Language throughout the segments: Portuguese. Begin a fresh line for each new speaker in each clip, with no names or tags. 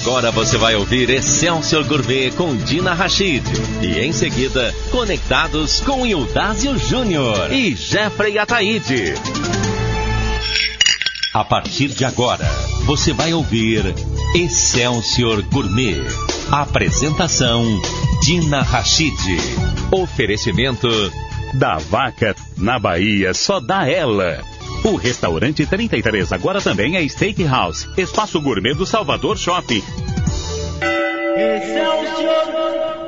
Agora você vai ouvir Excelsior Gourmet com Dina Rachid. E em seguida, conectados com Ildásio Júnior e Jeffrey Ataíde. A partir de agora, você vai ouvir Excelsior Gourmet. Apresentação Dina Rachid. Oferecimento
da vaca na Bahia só dá ela. O restaurante 33 agora também é Steakhouse, espaço gourmet do Salvador Shopping.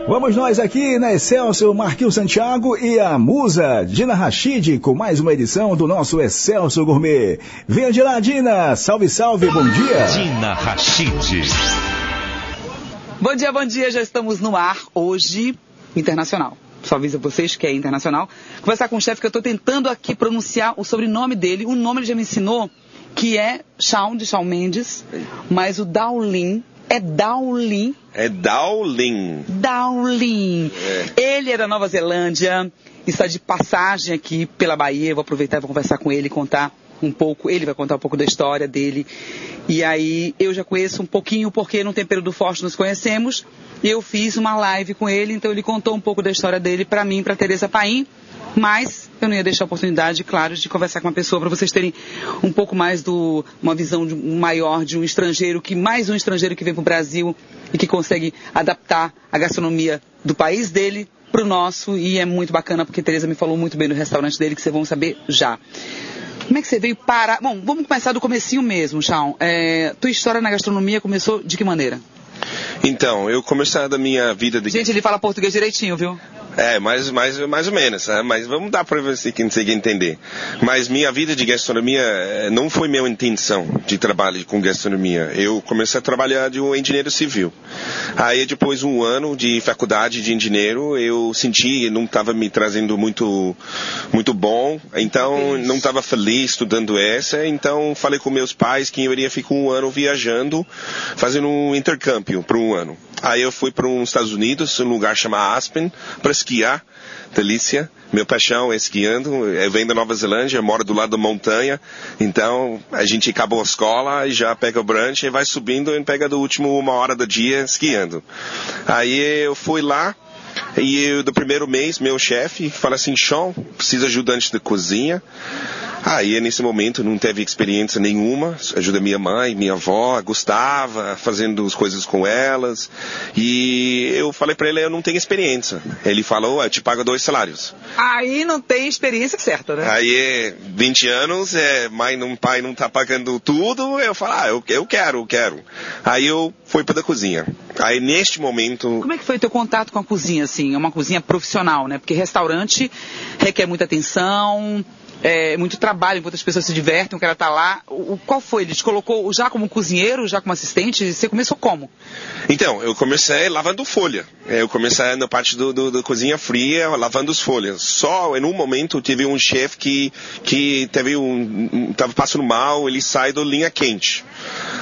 Vamos nós aqui na Excelsior Marquinhos Santiago e a musa Dina Rachid com mais uma edição do nosso Excelsior Gourmet. Venha de lá, Dina! Salve, salve, bom dia!
Dina Rachid.
Bom dia, bom dia, já estamos no ar hoje, internacional só avisa vocês que é internacional, conversar com um chefe que eu estou tentando aqui pronunciar o sobrenome dele. O nome ele já me ensinou, que é Shawn, de Shawn Mendes, mas o Daolin é Daolin.
É Daolin.
Daolin. É. Ele é da Nova Zelândia, está de passagem aqui pela Bahia. Eu vou aproveitar e vou conversar com ele e contar um pouco, ele vai contar um pouco da história dele. E aí eu já conheço um pouquinho porque no Tempero do Forte nos conhecemos. E eu fiz uma live com ele, então ele contou um pouco da história dele para mim, para Teresa Paim. Mas eu não ia deixar a oportunidade, claro, de conversar com uma pessoa para vocês terem um pouco mais do uma visão de, maior de um estrangeiro que mais um estrangeiro que vem para o Brasil e que consegue adaptar a gastronomia do país dele para o nosso e é muito bacana porque Teresa me falou muito bem do restaurante dele que vocês vão saber já. Como é que você veio parar? Bom, vamos começar do comecinho mesmo, Shawn. É, tua história na gastronomia começou de que maneira?
Então, eu comecei da minha vida de...
Gente, ele fala português direitinho, viu?
É, mais, mais, mais ou menos, né? mas vamos dar para você que consegue entender. Mas minha vida de gastronomia eh, não foi minha intenção de trabalho com gastronomia. Eu comecei a trabalhar de um engenheiro civil. Aí depois um ano de faculdade de engenheiro, eu senti que não estava me trazendo muito, muito bom. Então não estava feliz estudando essa. Então falei com meus pais que eu iria ficar um ano viajando, fazendo um intercâmbio por um ano. Aí eu fui para os Estados Unidos, um lugar chamado Aspen, para esquiar. Delícia. Meu paixão é esquiando. Eu venho da Nova Zelândia, moro do lado da montanha. Então, a gente acabou a escola e já pega o brunch e vai subindo e pega do último uma hora do dia esquiando. Aí eu fui lá, e eu, do primeiro mês, meu chefe fala assim, Sean, precisa ajudante de cozinha. Aí, nesse momento, não teve experiência nenhuma. Ajuda minha mãe, minha avó, gostava, fazendo as coisas com elas. E eu falei para ele, eu não tenho experiência. Ele falou, eu te pago dois salários.
Aí não tem experiência certa, né?
Aí, 20 anos, é, mãe, não, pai não tá pagando tudo. Eu falo, ah, eu, eu quero, eu quero. Aí eu fui para a cozinha. Aí, neste momento...
Como é que foi teu contato com a cozinha, assim? É uma cozinha profissional, né? Porque restaurante requer muita atenção, é, muito trabalho, enquanto as pessoas se divertem, o cara tá lá. O, qual foi? Ele te colocou já como cozinheiro, já como assistente? Você começou como?
Então, eu comecei lavando folha. Eu comecei na parte do, do, do cozinha fria, lavando as folhas. Só em um momento tive um chefe que, que teve um, tava passando mal, ele sai da linha quente.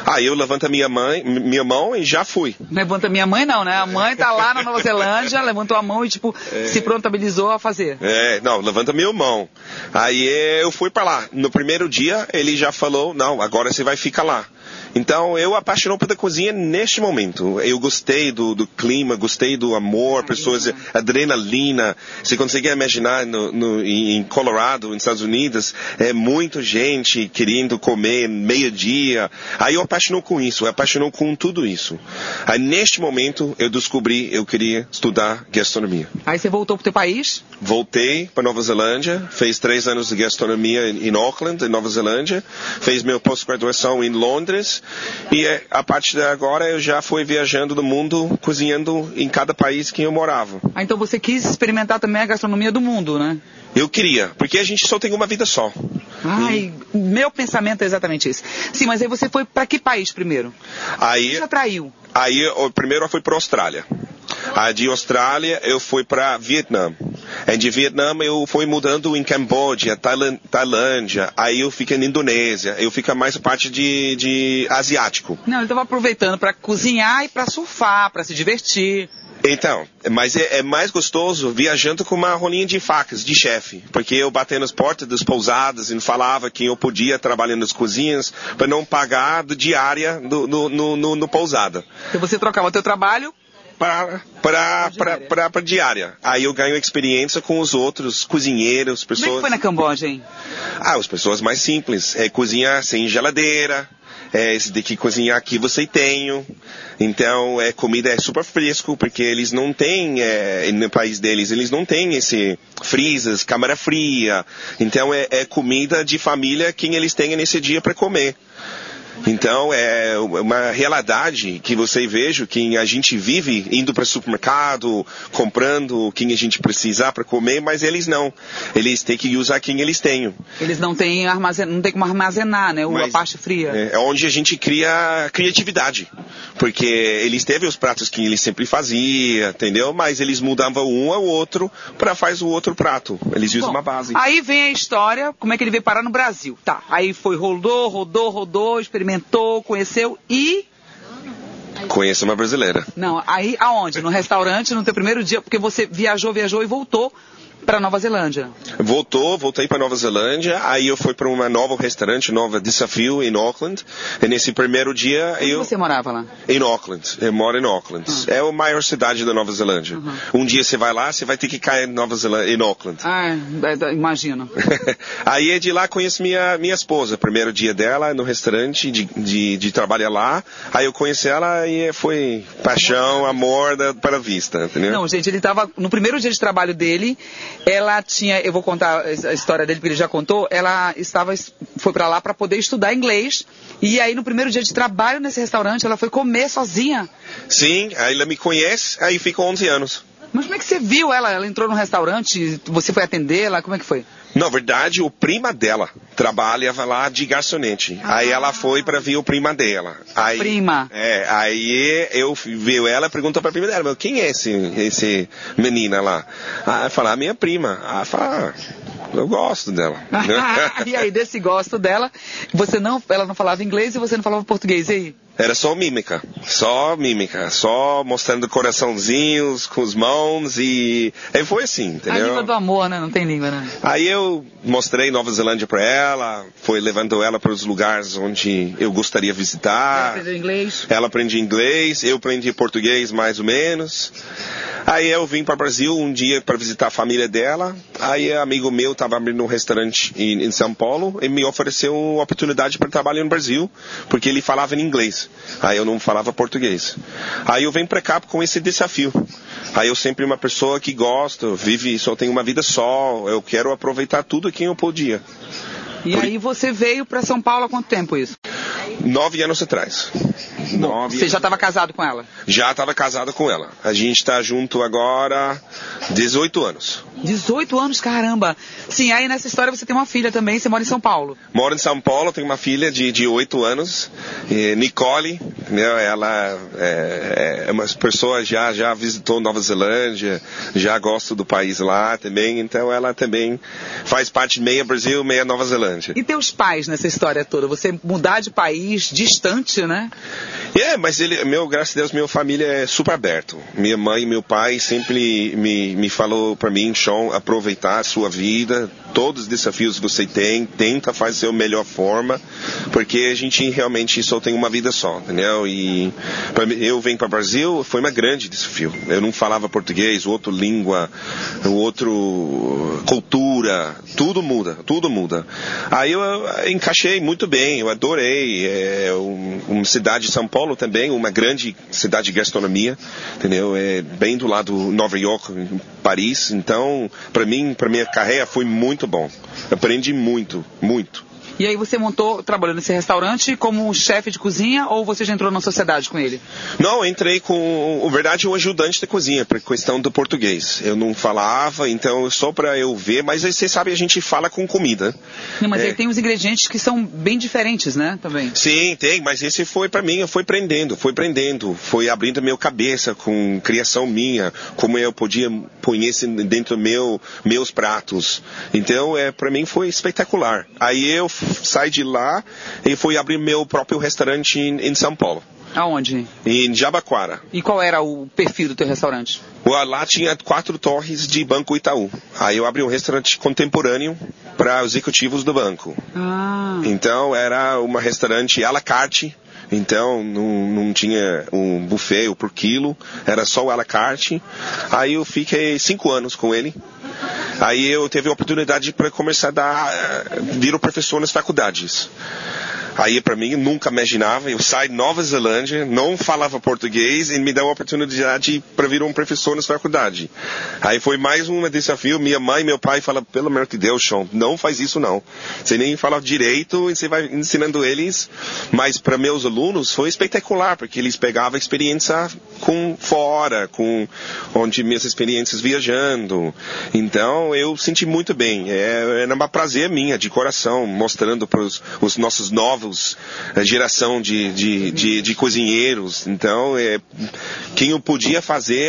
Aí eu levanto a minha, mãe, minha mão e já fui.
Levanta minha mãe não, né? A mãe tá lá na Nova Zelândia, levantou a mão e tipo, é... se prontabilizou a fazer.
É, não, levanta minha mão. Aí eu fui para lá. No primeiro dia ele já falou, não, agora você vai ficar lá. Então eu apaixonou pela cozinha neste momento. Eu gostei do, do clima, gostei do amor, pessoas, adrenalina. Você consegue imaginar no, no, em Colorado, nos Estados Unidos, é muita gente querendo comer meio-dia. Aí eu apaixonou com isso, eu apaixonou com tudo isso. Aí neste momento eu descobri eu queria estudar gastronomia.
Aí você voltou para o teu país?
Voltei para Nova Zelândia, fez três anos de gastronomia em Auckland, em Nova Zelândia, fez meu pós-graduação em Londres e é, a partir de agora eu já fui viajando no mundo, cozinhando em cada país que eu morava.
Ah, então você quis experimentar também a gastronomia do mundo, né?
Eu queria, porque a gente só tem uma vida só.
Ai, e... meu pensamento é exatamente esse. Sim, mas aí você foi para que país primeiro?
Aí.
Que te atraiu?
Aí, o primeiro eu fui para Austrália. Aí de Austrália eu fui para Vietnã. De Vietnã eu fui mudando em Camboja, Tailândia, aí eu fico na Indonésia, eu fico mais parte de, de asiático.
Não, ele estava aproveitando para cozinhar e para surfar, para se divertir.
Então, mas é, é, mais gostoso viajando com uma rolinha de facas, de chefe. Porque eu batendo nas portas das pousadas e falava que eu podia trabalhar nas cozinhas para não pagar do diária no, no, no, no, no pousada.
Então você trocava o teu trabalho
para para para para diária. Aí eu ganho experiência com os outros cozinheiros, pessoas. Como
é que foi na Camboja, hein?
Ah, as pessoas mais simples, é cozinhar sem geladeira, é, esse daqui cozinhar aqui você tem. Então, é, comida é super fresco, porque eles não têm, é, no país deles, eles não têm esse freezers, câmara fria. Então, é, é comida de família que eles têm nesse dia para comer. Então é uma realidade que você veja que a gente vive indo para o supermercado, comprando o que a gente precisar para comer, mas eles não. Eles têm que usar quem eles têm.
Eles não têm armazen... não tem como armazenar, né? Mas, a parte fria.
É, é onde a gente cria criatividade. Porque eles teve os pratos que eles sempre faziam, entendeu? Mas eles mudavam um ao outro para fazer o outro prato. Eles usam Bom, uma base.
Aí vem a história, como é que ele veio parar no Brasil. Tá, aí foi, rodou, rodou, rodou, experimentou experimentou, conheceu e
Conheço uma brasileira.
Não, aí aonde? No restaurante, no teu primeiro dia, porque você viajou, viajou e voltou para Nova Zelândia.
Voltou, voltei para Nova Zelândia, aí eu fui para um novo restaurante, novo desafio em Auckland. E nesse primeiro dia
Onde
eu
você morava lá?
Em Auckland. Eu moro em Auckland. Uhum. É a maior cidade da Nova Zelândia. Uhum. Um dia você vai lá, você vai ter que cair em Nova Zelândia, em Auckland.
Ah, é, imagino.
aí de lá conheço minha minha esposa, primeiro dia dela no restaurante de, de, de trabalhar lá. Aí eu conheci ela e foi paixão, amor da, para a vista, entendeu?
Não, gente, ele estava no primeiro dia de trabalho dele, ela tinha, eu vou contar a história dele porque ele já contou, ela estava, foi para lá para poder estudar inglês. E aí no primeiro dia de trabalho nesse restaurante, ela foi comer sozinha.
Sim, aí ela me conhece, aí ficou 11 anos.
Mas como é que você viu ela? Ela entrou no restaurante, você foi atender ela, como é que foi?
Na verdade, o prima dela trabalhava lá de garçonete. Ah. Aí ela foi para ver o prima dela. Aí,
prima.
É, aí eu vi ela perguntou para a prima dela, quem é esse, esse menina lá? Aí ela falou, a minha prima. Aí ela falou, ah, eu gosto dela.
e aí, desse gosto dela, você não, ela não falava inglês e você não falava português, e aí?
Era só mímica, só mímica, só mostrando coraçãozinhos com as mãos e aí foi assim, entendeu?
A língua do amor, né? Não tem língua, né?
Aí eu mostrei Nova Zelândia para ela, foi levando ela para os lugares onde eu gostaria visitar.
Ela aprendeu inglês?
Ela aprende inglês, eu aprendi português mais ou menos. Aí eu vim para o Brasil um dia para visitar a família dela. Aí amigo meu estava abrindo um restaurante em, em, São Paulo e me ofereceu uma oportunidade para trabalhar no Brasil, porque ele falava em inglês. Aí eu não falava português. Aí eu venho para cá com esse desafio. Aí eu sempre uma pessoa que gosta, vive, só tem uma vida só, eu quero aproveitar tudo que eu podia.
E Por... aí você veio para São Paulo há quanto tempo isso?
Nove anos atrás.
Nove Você já estava casado com ela?
Já estava casado com ela. A gente está junto agora 18 anos.
18 anos, caramba. Sim, aí nessa história você tem uma filha também, você mora em São Paulo.
Moro em São Paulo, tenho uma filha de, de 8 anos, Nicole, né, ela é, é uma pessoa já já visitou Nova Zelândia, já gosta do país lá também, então ela também faz parte meia Brasil, meia Nova Zelândia.
E teus pais nessa história toda? Você mudar de país distante, né?
É, mas ele, meu, graças a Deus, minha família é super aberto. Minha mãe e meu pai sempre me, me falou para mim, Sean, aproveitar a sua vida, todos os desafios que você tem, tenta fazer a melhor forma, porque a gente realmente só tem uma vida só, entendeu? E eu venho para o Brasil, foi uma grande desafio. Eu não falava português, outra língua, outro cultura, tudo muda, tudo muda. Aí eu encaixei muito bem, eu adorei. É uma cidade de São Paulo também, uma grande cidade de gastronomia, entendeu? É bem do lado Nova York, Paris. Então, para mim, para minha carreira foi muito bom. Aprendi muito, muito.
E aí você montou, trabalhando nesse restaurante como chefe de cozinha ou você já entrou na sociedade com ele?
Não, entrei com, na verdade, o ajudante de cozinha, por questão do português. Eu não falava, então só para eu ver, mas aí você sabe, a gente fala com comida.
Não, mas é. aí tem os ingredientes que são bem diferentes, né, também?
Sim, tem, mas esse foi para mim, foi prendendo, foi prendendo, foi abrindo a minha cabeça com criação minha, como eu podia pôr isso dentro meu, meus pratos. Então, é, para mim foi espetacular. Aí eu saí de lá e fui abrir meu próprio restaurante em, em São Paulo.
Aonde?
Em Jabaquara.
E qual era o perfil do teu restaurante?
Lá tinha quatro torres de Banco Itaú. Aí eu abri um restaurante contemporâneo para os executivos do banco.
Ah.
Então era um restaurante à la carte. Então não, não tinha um buffet por quilo, era só o à la carte. Aí eu fiquei cinco anos com ele. Aí eu teve a oportunidade para começar a dar, vir o professor nas faculdades. Aí para mim nunca imaginava, eu saí de Nova Zelândia, não falava português e me deu a oportunidade para vir um professor na faculdade. Aí foi mais um desafio. Minha mãe e meu pai falam, pelo amor de Deus, Sean, não faz isso não. Você nem fala direito e você vai ensinando eles. Mas para meus alunos foi espetacular, porque eles pegavam experiência com fora, com onde minhas experiências viajando. Então eu senti muito bem. É, era um prazer minha, de coração, mostrando para os nossos novos novos geração de, de, de, de cozinheiros. Então, é, quem eu podia fazer,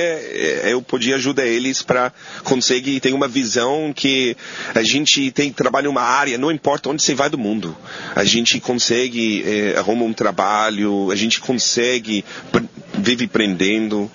é, eu podia ajudar eles para conseguir ter uma visão que a gente tem trabalho uma área, não importa onde você vai do mundo. A gente consegue é, arrumar um trabalho, a gente consegue vive aprendendo.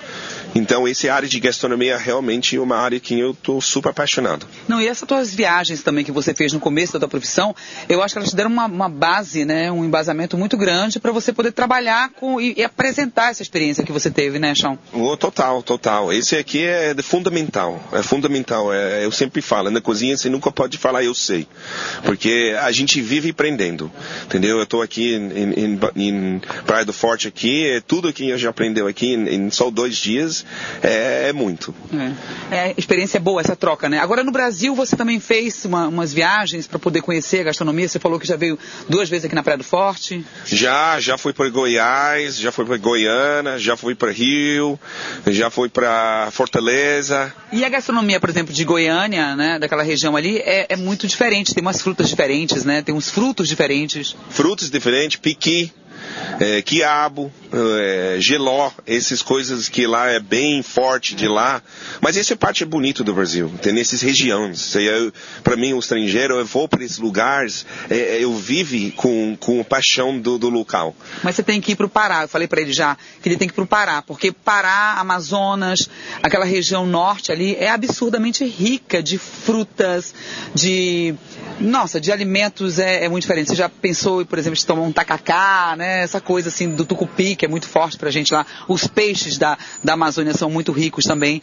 Então, essa área de gastronomia é realmente uma área que eu estou super apaixonado.
Não, e essas tuas viagens também que você fez no começo da tua profissão, eu acho que elas te deram uma, uma base, né, um embasamento muito grande para você poder trabalhar com e, e, apresentar essa experiência que você teve, né, Chão?
Oh, total, total. Esse aqui é fundamental, é fundamental. É, eu sempre falo, na cozinha você nunca pode falar eu sei, porque a gente vive aprendendo, entendeu? Eu estou aqui em, em, em, Praia do Forte aqui, é tudo que eu já aprendeu aqui em, em só dois dias é, é muito.
É. é. experiência é boa essa troca, né? Agora no Brasil você também fez uma, umas viagens para poder conhecer a gastronomia. Você falou que já veio duas vezes aqui na Praia do Forte.
Já, já fui para Goiás, já fui para Goiânia, já fui para Rio, já fui para Fortaleza.
E a gastronomia, por exemplo, de Goiânia, né, daquela região ali, é, é muito diferente. Tem umas frutas diferentes, né? Tem uns frutos diferentes.
Frutos diferentes, piqui, é, quiabo, é, geló, essas coisas que lá é bem forte de lá. Mas essa é parte bonita do Brasil, tem nessas regiões. Para mim, o estrangeiro, eu vou para esses lugares, é, eu vivo com, com paixão do, do local.
Mas você tem que ir para o Pará, eu falei para ele já, que ele tem que ir para o Pará, porque Pará, Amazonas, aquela região norte ali, é absurdamente rica de frutas, de nossa, de alimentos é, é, muito diferente. Você já pensou, por exemplo, de tomar um tacacá, né? Essa coisa assim do tucupi, que é muito forte pra gente lá. Os peixes da, da Amazônia são muito ricos também.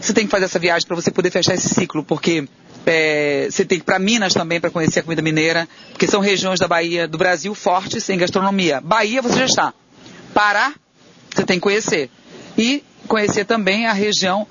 Você tem que fazer essa viagem para você poder fechar esse ciclo, porque é, você tem que ir para Minas também para conhecer a comida mineira, porque são regiões da Bahia, do Brasil fortes em gastronomia. Bahia você já está. Pará, você tem que conhecer. E conhecer também a região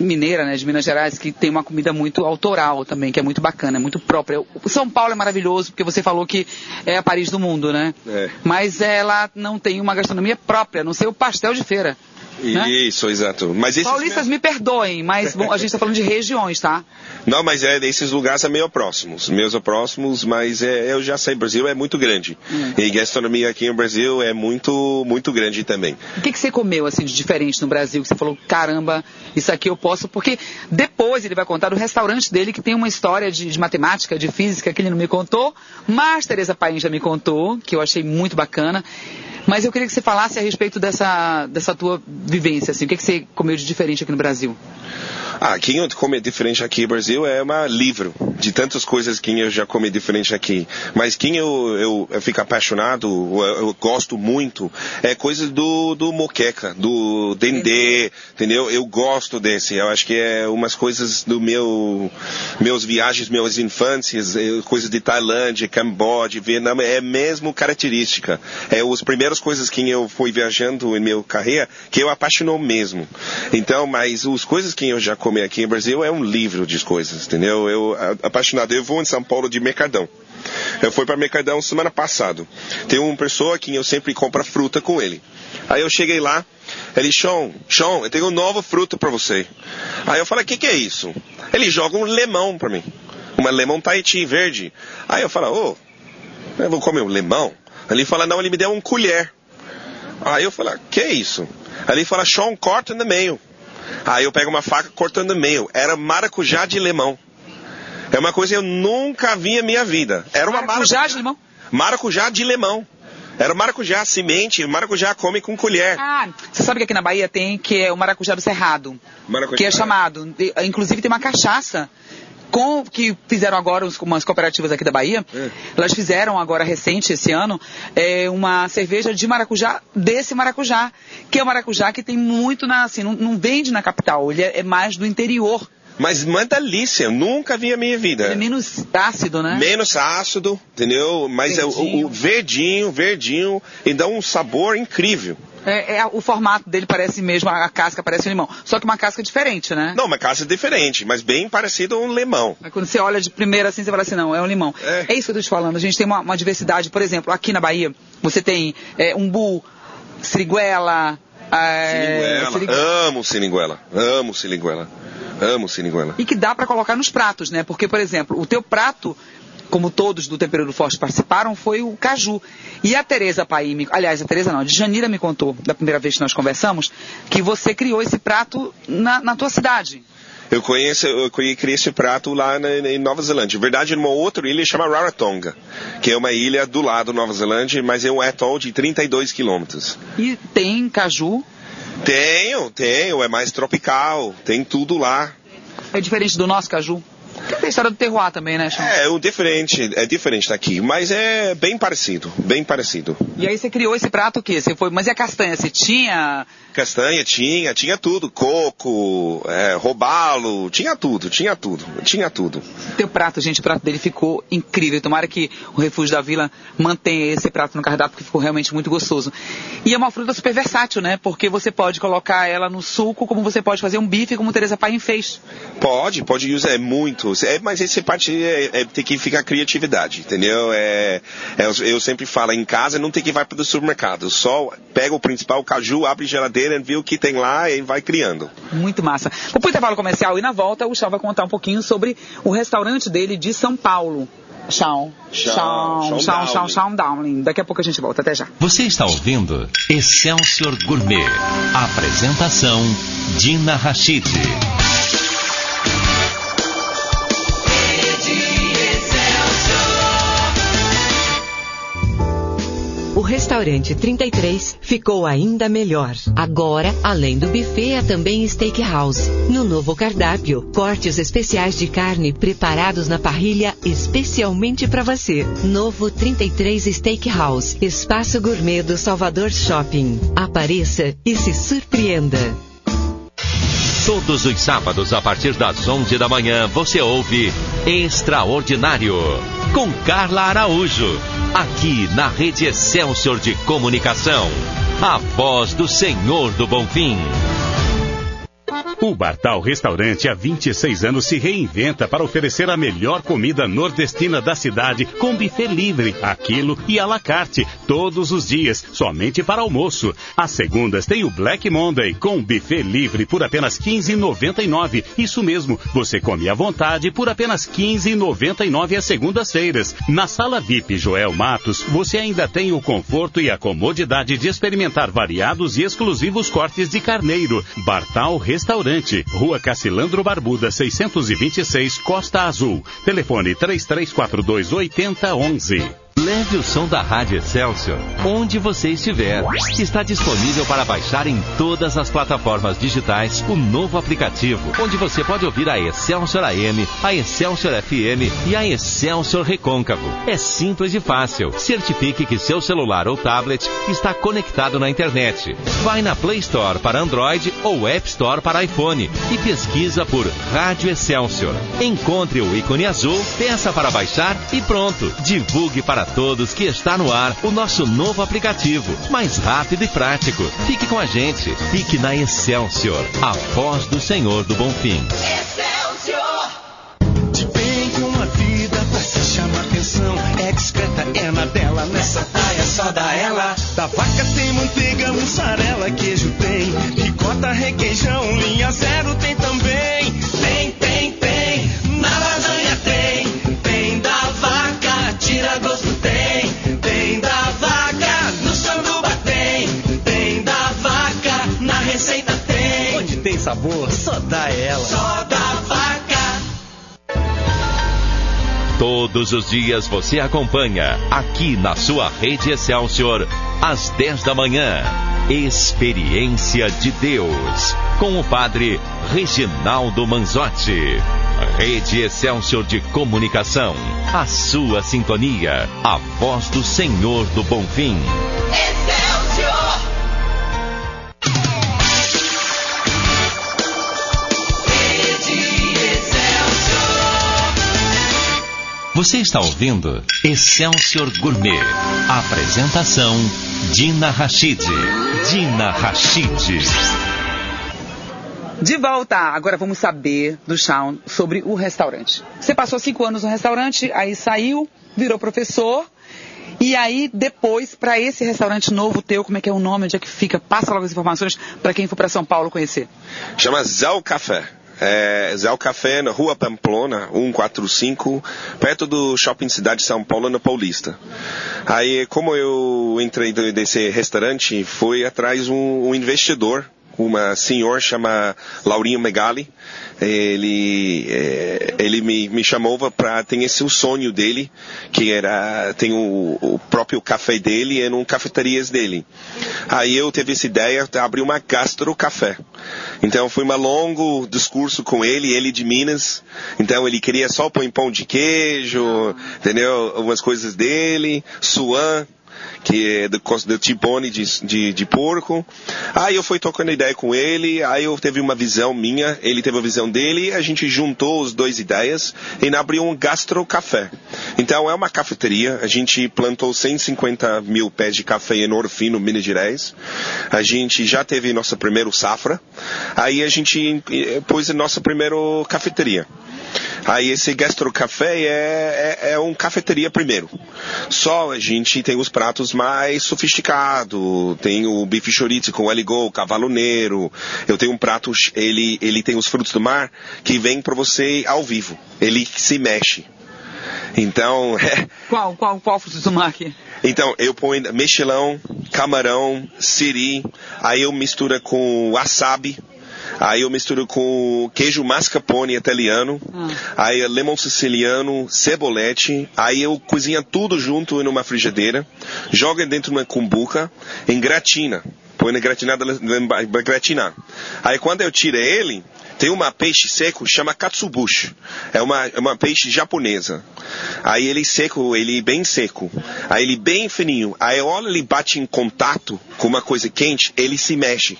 mineira, né, de Minas Gerais, que tem uma comida muito autoral também, que é muito bacana, é muito própria. O São Paulo é maravilhoso, porque você falou que é a Paris do mundo, né?
É.
Mas ela não tem uma gastronomia própria, não sei o pastel de feira. Né?
Isso, exato. Mas esses
Paulistas me perdoem, mas bom, a gente está falando de regiões, tá?
Não, mas é esses lugares são meio próximos, meus próximos, mas é, eu já sei, o Brasil é muito grande. Hum. E gastronomia aqui no Brasil é muito, muito grande também.
O que, que você comeu assim de diferente no Brasil? Que você falou, caramba, isso aqui eu posso, porque depois ele vai contar do restaurante dele que tem uma história de, de matemática, de física que ele não me contou, mas Tereza Paim já me contou, que eu achei muito bacana. Mas eu queria que você falasse a respeito dessa, dessa tua vivência, assim. O que, que você comeu de diferente aqui no Brasil?
Ah, quem eu comi diferente aqui no Brasil é um livro de tantas coisas que eu já comi diferente aqui. Mas quem eu, eu, eu fico apaixonado, eu, eu, gosto muito, é coisa do, do moqueca, do dendê, entendeu? Eu gosto desse. Eu acho que é umas coisas do meu, meus viagens, minhas infâncias, é coisas de Tailândia, Camboja, Vietnã, é mesmo característica. É as primeiras coisas que eu fui viajando em meu carreira que eu apaixonou mesmo. Então, mas as coisas que eu já comi comer aqui no Brasil é um livro de coisas, entendeu? Eu, apaixonado, eu vou em São Paulo de Mercadão. Eu fui para Mercadão semana passada. Tem uma pessoa que eu sempre compro fruta com ele. Aí eu cheguei lá, ele, Sean, Sean, eu tenho uma nova fruta para você. Aí eu falei, o que, que é isso? Ele joga um limão para mim. Uma limão Tahiti verde. Aí eu falo, ô, oh, eu vou comer um limão? Ele fala, não, ele me deu um colher. Aí eu falo, que é isso? Aí ele fala, Sean, corta no meio. Aí eu pego uma faca cortando meio. Era maracujá de limão. É uma coisa que eu nunca vi na minha vida. Era uma
maracujá de limão?
Maracujá de limão. Era maracujá, semente, maracujá come com colher.
Ah, você sabe que aqui na Bahia tem que é o maracujá do cerrado.
Maracujá.
Que é chamado. Inclusive tem uma cachaça com que fizeram agora umas cooperativas aqui da Bahia, é. elas fizeram agora recente esse ano é, uma cerveja de maracujá desse maracujá, que é o maracujá que tem muito na assim, não, não vende na capital, ele é, é mais do interior.
Mas uma delícia, eu nunca vi a minha vida.
Ele é menos ácido, né?
Menos ácido, entendeu? Mas verdinho. É o, o verdinho, verdinho, e dá um sabor incrível.
É, é, o formato dele parece mesmo, a casca parece um limão. Só que uma casca diferente, né?
Não, uma casca diferente, mas bem parecido a um limão.
Mas quando você olha de primeira assim, você fala assim, não, é um limão. É, é isso que eu estou te falando. A gente tem uma, uma diversidade, por exemplo, aqui na Bahia, você tem é, umbu, siriguela...
É, siriguela. Amo siriguela. Amo siriguela. Amo siriguela.
E que dá para colocar nos pratos, né? Porque, por exemplo, o teu prato como todos do Tempero do Forte participaram, foi o caju. E a Tereza Paim, aliás, a Tereza não, a Janira me contou, da primeira vez que nós conversamos, que você criou esse prato na, na tua cidade.
Eu conheço, eu criei esse prato lá na, em Nova Zelândia. Na verdade, numa outra ilha chama Rarotonga, que é uma ilha do lado da Nova Zelândia, mas é um atoll de 32 quilômetros.
E tem caju?
Tenho, tenho, é mais tropical, tem tudo lá.
É diferente do nosso caju? Tem a história do terroir também, né, Chão?
É, o diferente, é diferente daqui, mas é bem parecido, bem parecido.
E aí você criou esse prato o quê? Você foi, mas e a castanha? Você tinha
Castanha tinha, tinha tudo. Coco, é, robalo, tinha tudo, tinha tudo, tinha tudo.
Teu prato, gente, o prato dele ficou incrível. Tomara que o Refúgio da Vila mantenha esse prato no cardápio, porque ficou realmente muito gostoso. E é uma fruta super versátil, né? Porque você pode colocar ela no suco, como você pode fazer um bife, como Teresa Paim fez.
Pode, pode usar, é muito. É, mas essa parte é, é, tem que ficar criatividade, entendeu? É, é, eu sempre falo, em casa não tem que ir para o supermercado. Só pega o principal, o caju, abre geladeira geladeira, vê o que tem lá e vai criando.
Muito massa. Vou para o intervalo comercial e na volta o Chão vai contar um pouquinho sobre o restaurante dele de São Paulo. Chão. Chão, chão, chão, chão, Dowling. Daqui a pouco a gente volta. Até já.
Você está ouvindo Excelsior Gourmet. Apresentação Dina Rachid.
Restaurante 33 ficou ainda melhor. Agora, além do buffet, é também steakhouse. No novo cardápio, cortes especiais de carne preparados na parrilha especialmente para você. Novo 33 Steakhouse, espaço gourmet do Salvador Shopping. Apareça e se surpreenda.
Todos os sábados, a partir das 11 da manhã, você ouve Extraordinário, com Carla Araújo, aqui na Rede Excelsior de Comunicação. A voz do Senhor do Bonfim.
O Bartal Restaurante há 26 anos se reinventa para oferecer a melhor comida nordestina da cidade com buffet livre, aquilo e à la carte, todos os dias, somente para almoço. Às segundas tem o Black Monday com buffet livre por apenas 15,99. Isso mesmo, você come à vontade por apenas 15,99 às segundas-feiras. Na sala VIP Joel Matos, você ainda tem o conforto e a comodidade de experimentar variados e exclusivos cortes de carneiro. Bartal Restaurante Restaurante, Rua Cacilandro Barbuda, 626, Costa Azul. Telefone 3342 8011.
Leve o som da Rádio Excelsior onde você estiver. Está disponível para baixar em todas as plataformas digitais o novo aplicativo, onde você pode ouvir a Excelsior AM, a Excelsior FM e a Excelsior Recôncavo. É simples e fácil. Certifique que seu celular ou tablet está conectado na internet. Vai na Play Store para Android ou App Store para iPhone e pesquisa por Rádio Excelsior. Encontre o ícone azul, peça para baixar e pronto. Divulgue para todos que está no ar o nosso novo aplicativo, mais rápido e prático. Fique com a gente. Fique na Excelsior, a voz do Senhor do Bonfim. Excelsior!
De bem com a vida, pra se chamar atenção. É discreta, é na dela, nessa praia só dá ela. Da vaca tem manteiga, mussarela, queijo tem. Ricota, requeijão, linha zero tem também.
Sabor, só dá ela.
Só da vaca.
Todos os dias você acompanha aqui na sua rede Excelsior, às 10 da manhã. Experiência de Deus, com o padre Reginaldo Manzotti. Rede Excelsior de Comunicação, a sua sintonia, a voz do Senhor do Bom Fim.
Excelsior!
Você está ouvindo Excelsior Gourmet. Apresentação Dina Rachid. Dina Rachid.
De volta, agora vamos saber do Shawn sobre o restaurante. Você passou cinco anos no restaurante, aí saiu, virou professor. E aí, depois, para esse restaurante novo teu, como é que é o nome, onde é que fica? Passa logo as informações para quem for para São Paulo conhecer.
Chama Zé Café. É, Zé Café, na rua Pamplona, 145, perto do Shopping Cidade de São Paulo, na Paulista. Aí, como eu entrei desse restaurante, foi atrás um, um investidor uma senhora chama Laurinha Megali. Ele, é, ele me, me chamou para ter esse o sonho dele, que era, tem o, o próprio café dele e um cafeterias dele. Aí eu teve essa ideia de abrir uma gastro café. Então foi um longo discurso com ele, ele de Minas. Então ele queria só pôr pão de queijo, entendeu? Umas coisas dele, suan que é do, do tibone de, de, de, porco. Aí eu fui tocando ideia com ele, aí eu teve uma visão minha, ele teve a visão dele, a gente juntou as duas ideias e abriu um gastro café. Então é uma cafeteria, a gente plantou 150 mil pés de café em Orfino, Minas Gerais. A gente já teve nossa primeira safra, aí a gente eh, pôs a nossa primeira cafeteria. Aí esse Gastro Café é, é, é um cafeteria primeiro. Só a gente tem os pratos mais sofisticados. Tem o bife chorizo com aligô, cavalo negro. Eu tenho um prato, ele, ele tem os frutos do mar que vem para você ao vivo. Ele se mexe. Então, é...
Qual, qual, qual frutos do mar aqui?
Então, eu ponho mexilão, camarão, siri, aí eu misturo com wasabi, Aí eu misturo com queijo mascarpone italiano, hum. aí lemon siciliano, cebolete, aí eu cozinho tudo junto numa frigideira, jogo dentro de uma cumbuca, engratina, põe na gratinada gratinar. Aí quando eu tiro ele, tem uma peixe seco chama katsubushi. É uma, é uma peixe japonesa. Aí ele seco, ele bem seco. Aí ele bem fininho. Aí olha ele bate em contato com uma coisa quente, ele se mexe.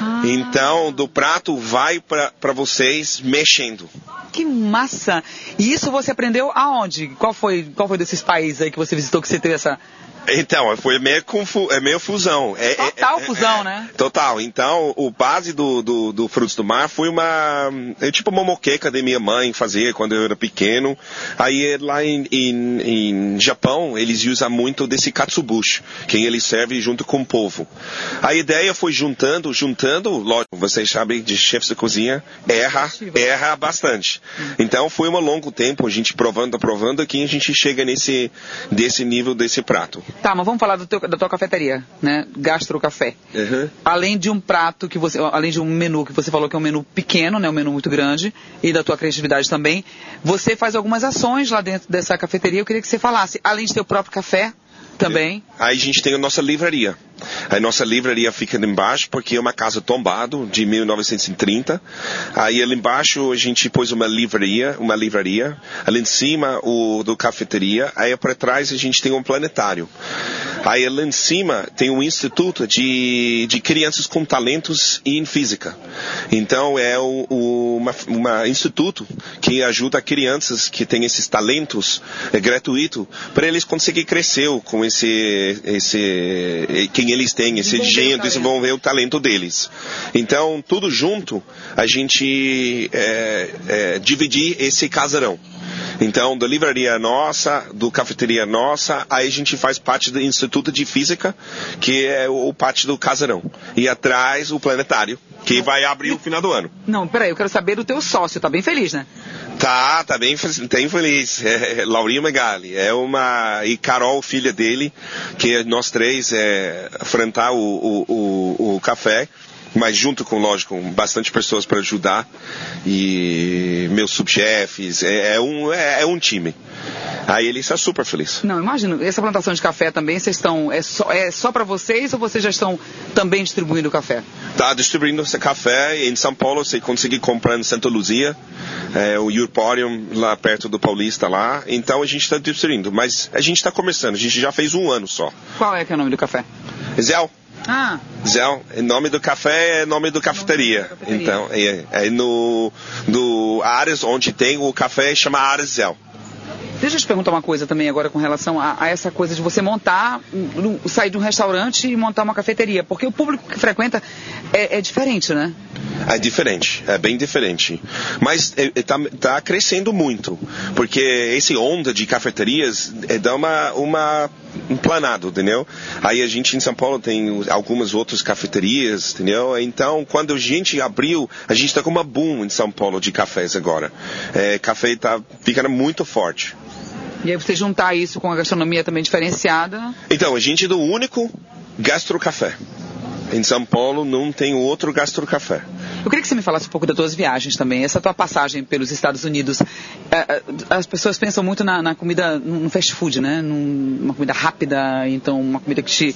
Ah. Então, do prato vai para vocês mexendo.
Que massa! E isso você aprendeu aonde? Qual foi, qual foi desses países aí que você visitou que você teve essa,
então, foi meio, confu é meio fusão. É,
é total
é,
fusão,
é,
né?
Total. Então, o base do, do, do, Frutos do Mar foi uma. É tipo uma moqueca de minha mãe fazer quando eu era pequeno. Aí lá em, em, em Japão, eles usam muito desse katsubushi, que ele serve junto com o povo. A ideia foi juntando, juntando, lógico, vocês sabem de chefes de cozinha, erra, erra bastante. Então foi um longo tempo, a gente provando, provando, que a gente chega nesse, desse nível desse prato.
Tá, mas vamos falar teu, da tua cafeteria, né? Gastro Café. Uhum. Além de um prato que você, além de um menu que você falou que é um menu pequeno, né? Um menu muito grande e da tua criatividade também, você faz algumas ações lá dentro dessa cafeteria. Eu queria que você falasse, além de ter o próprio café, também.
Aí a gente tem a nossa livraria. A nossa livraria fica embaixo porque é uma casa tombado de 1930. Aí ali embaixo a gente pôs uma livraria, uma livraria. Ali em cima o do cafeteria. Aí para trás a gente tem um planetário. Aí lá em cima tem um instituto de, de crianças com talentos em física. Então é o, o, uma, uma instituto que ajuda crianças que têm esses talentos é gratuito para eles conseguirem crescer com esse, esse quem eles têm, esse gênio, desenvolver o talento deles. Então tudo junto a gente é, é, dividir esse casarão. Então, da livraria nossa, do cafeteria nossa, aí a gente faz parte do Instituto de Física, que é o parte do casarão. E atrás o planetário, que vai abrir no final do ano.
Não, peraí, eu quero saber do teu sócio, tá bem feliz, né?
Tá, tá bem, bem feliz. É, é, Laurinha Megali. É uma. E Carol, filha dele, que nós três é, enfrentar o, o, o, o café mas junto com, lógico, bastante pessoas para ajudar e meus subchefes, é, é, um, é, é um time. Aí ele está super feliz.
Não, imagino. Essa plantação de café também, vocês estão. É só, é só para vocês ou vocês já estão também distribuindo café?
Está distribuindo esse café em São Paulo. Você consegue comprar em Santa Luzia, é, o Urporium, lá perto do Paulista lá. Então a gente está distribuindo. Mas a gente está começando. A gente já fez um ano só.
Qual é que é o nome do café?
Zé.
Ah.
Zé, o nome do café é nome do cafeteria.
Nome.
Então, é, é no, no Ares, onde tem o café, chama Ares Zé.
Deixa eu te perguntar uma coisa também agora com relação a, a essa coisa de você montar, sair de um restaurante e montar uma cafeteria. Porque o público que frequenta é, é diferente, né?
É diferente, é bem diferente. Mas está tá crescendo muito, porque esse onda de cafeterias é, dá uma, uma um planado, entendeu? Aí a gente em São Paulo tem algumas outras cafeterias, entendeu? Então, quando a gente abriu, a gente está com uma boom em São Paulo de cafés agora. É, café está ficando muito forte.
E aí você juntar isso com a gastronomia também diferenciada.
Então, a gente é do único gastrocafé. Em São Paulo não tem outro gastrocafé.
Eu queria que você me falasse um pouco das tuas viagens também, essa tua passagem pelos Estados Unidos. É, é, As pessoas pensam muito na, na comida, no fast food, né? Num- Uma comida rápida, então uma comida que te.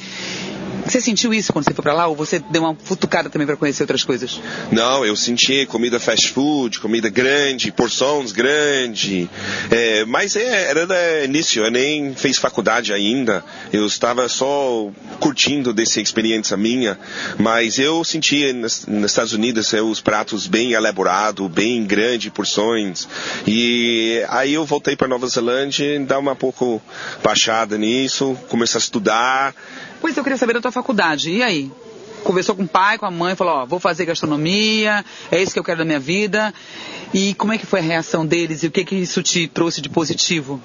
Você sentiu isso quando você foi pra lá ou você deu uma futucada também para conhecer outras coisas?
Não, eu senti comida fast food, comida grande, porções grande. É, mas é, era da início, eu nem fiz faculdade ainda. Eu estava só curtindo dessa experiência minha. Mas eu senti nos, nos Estados Unidos é, os pratos bem elaborados, bem grande, porções. E aí eu voltei para Nova Zelândia, dar uma pouco baixada nisso, começar a estudar.
Pois eu queria saber da tua faculdade. E aí? Conversou com o pai, com a mãe, falou, ó, vou fazer gastronomia, é isso que eu quero da minha vida. E como é que foi a reação deles e o que que isso te trouxe de positivo?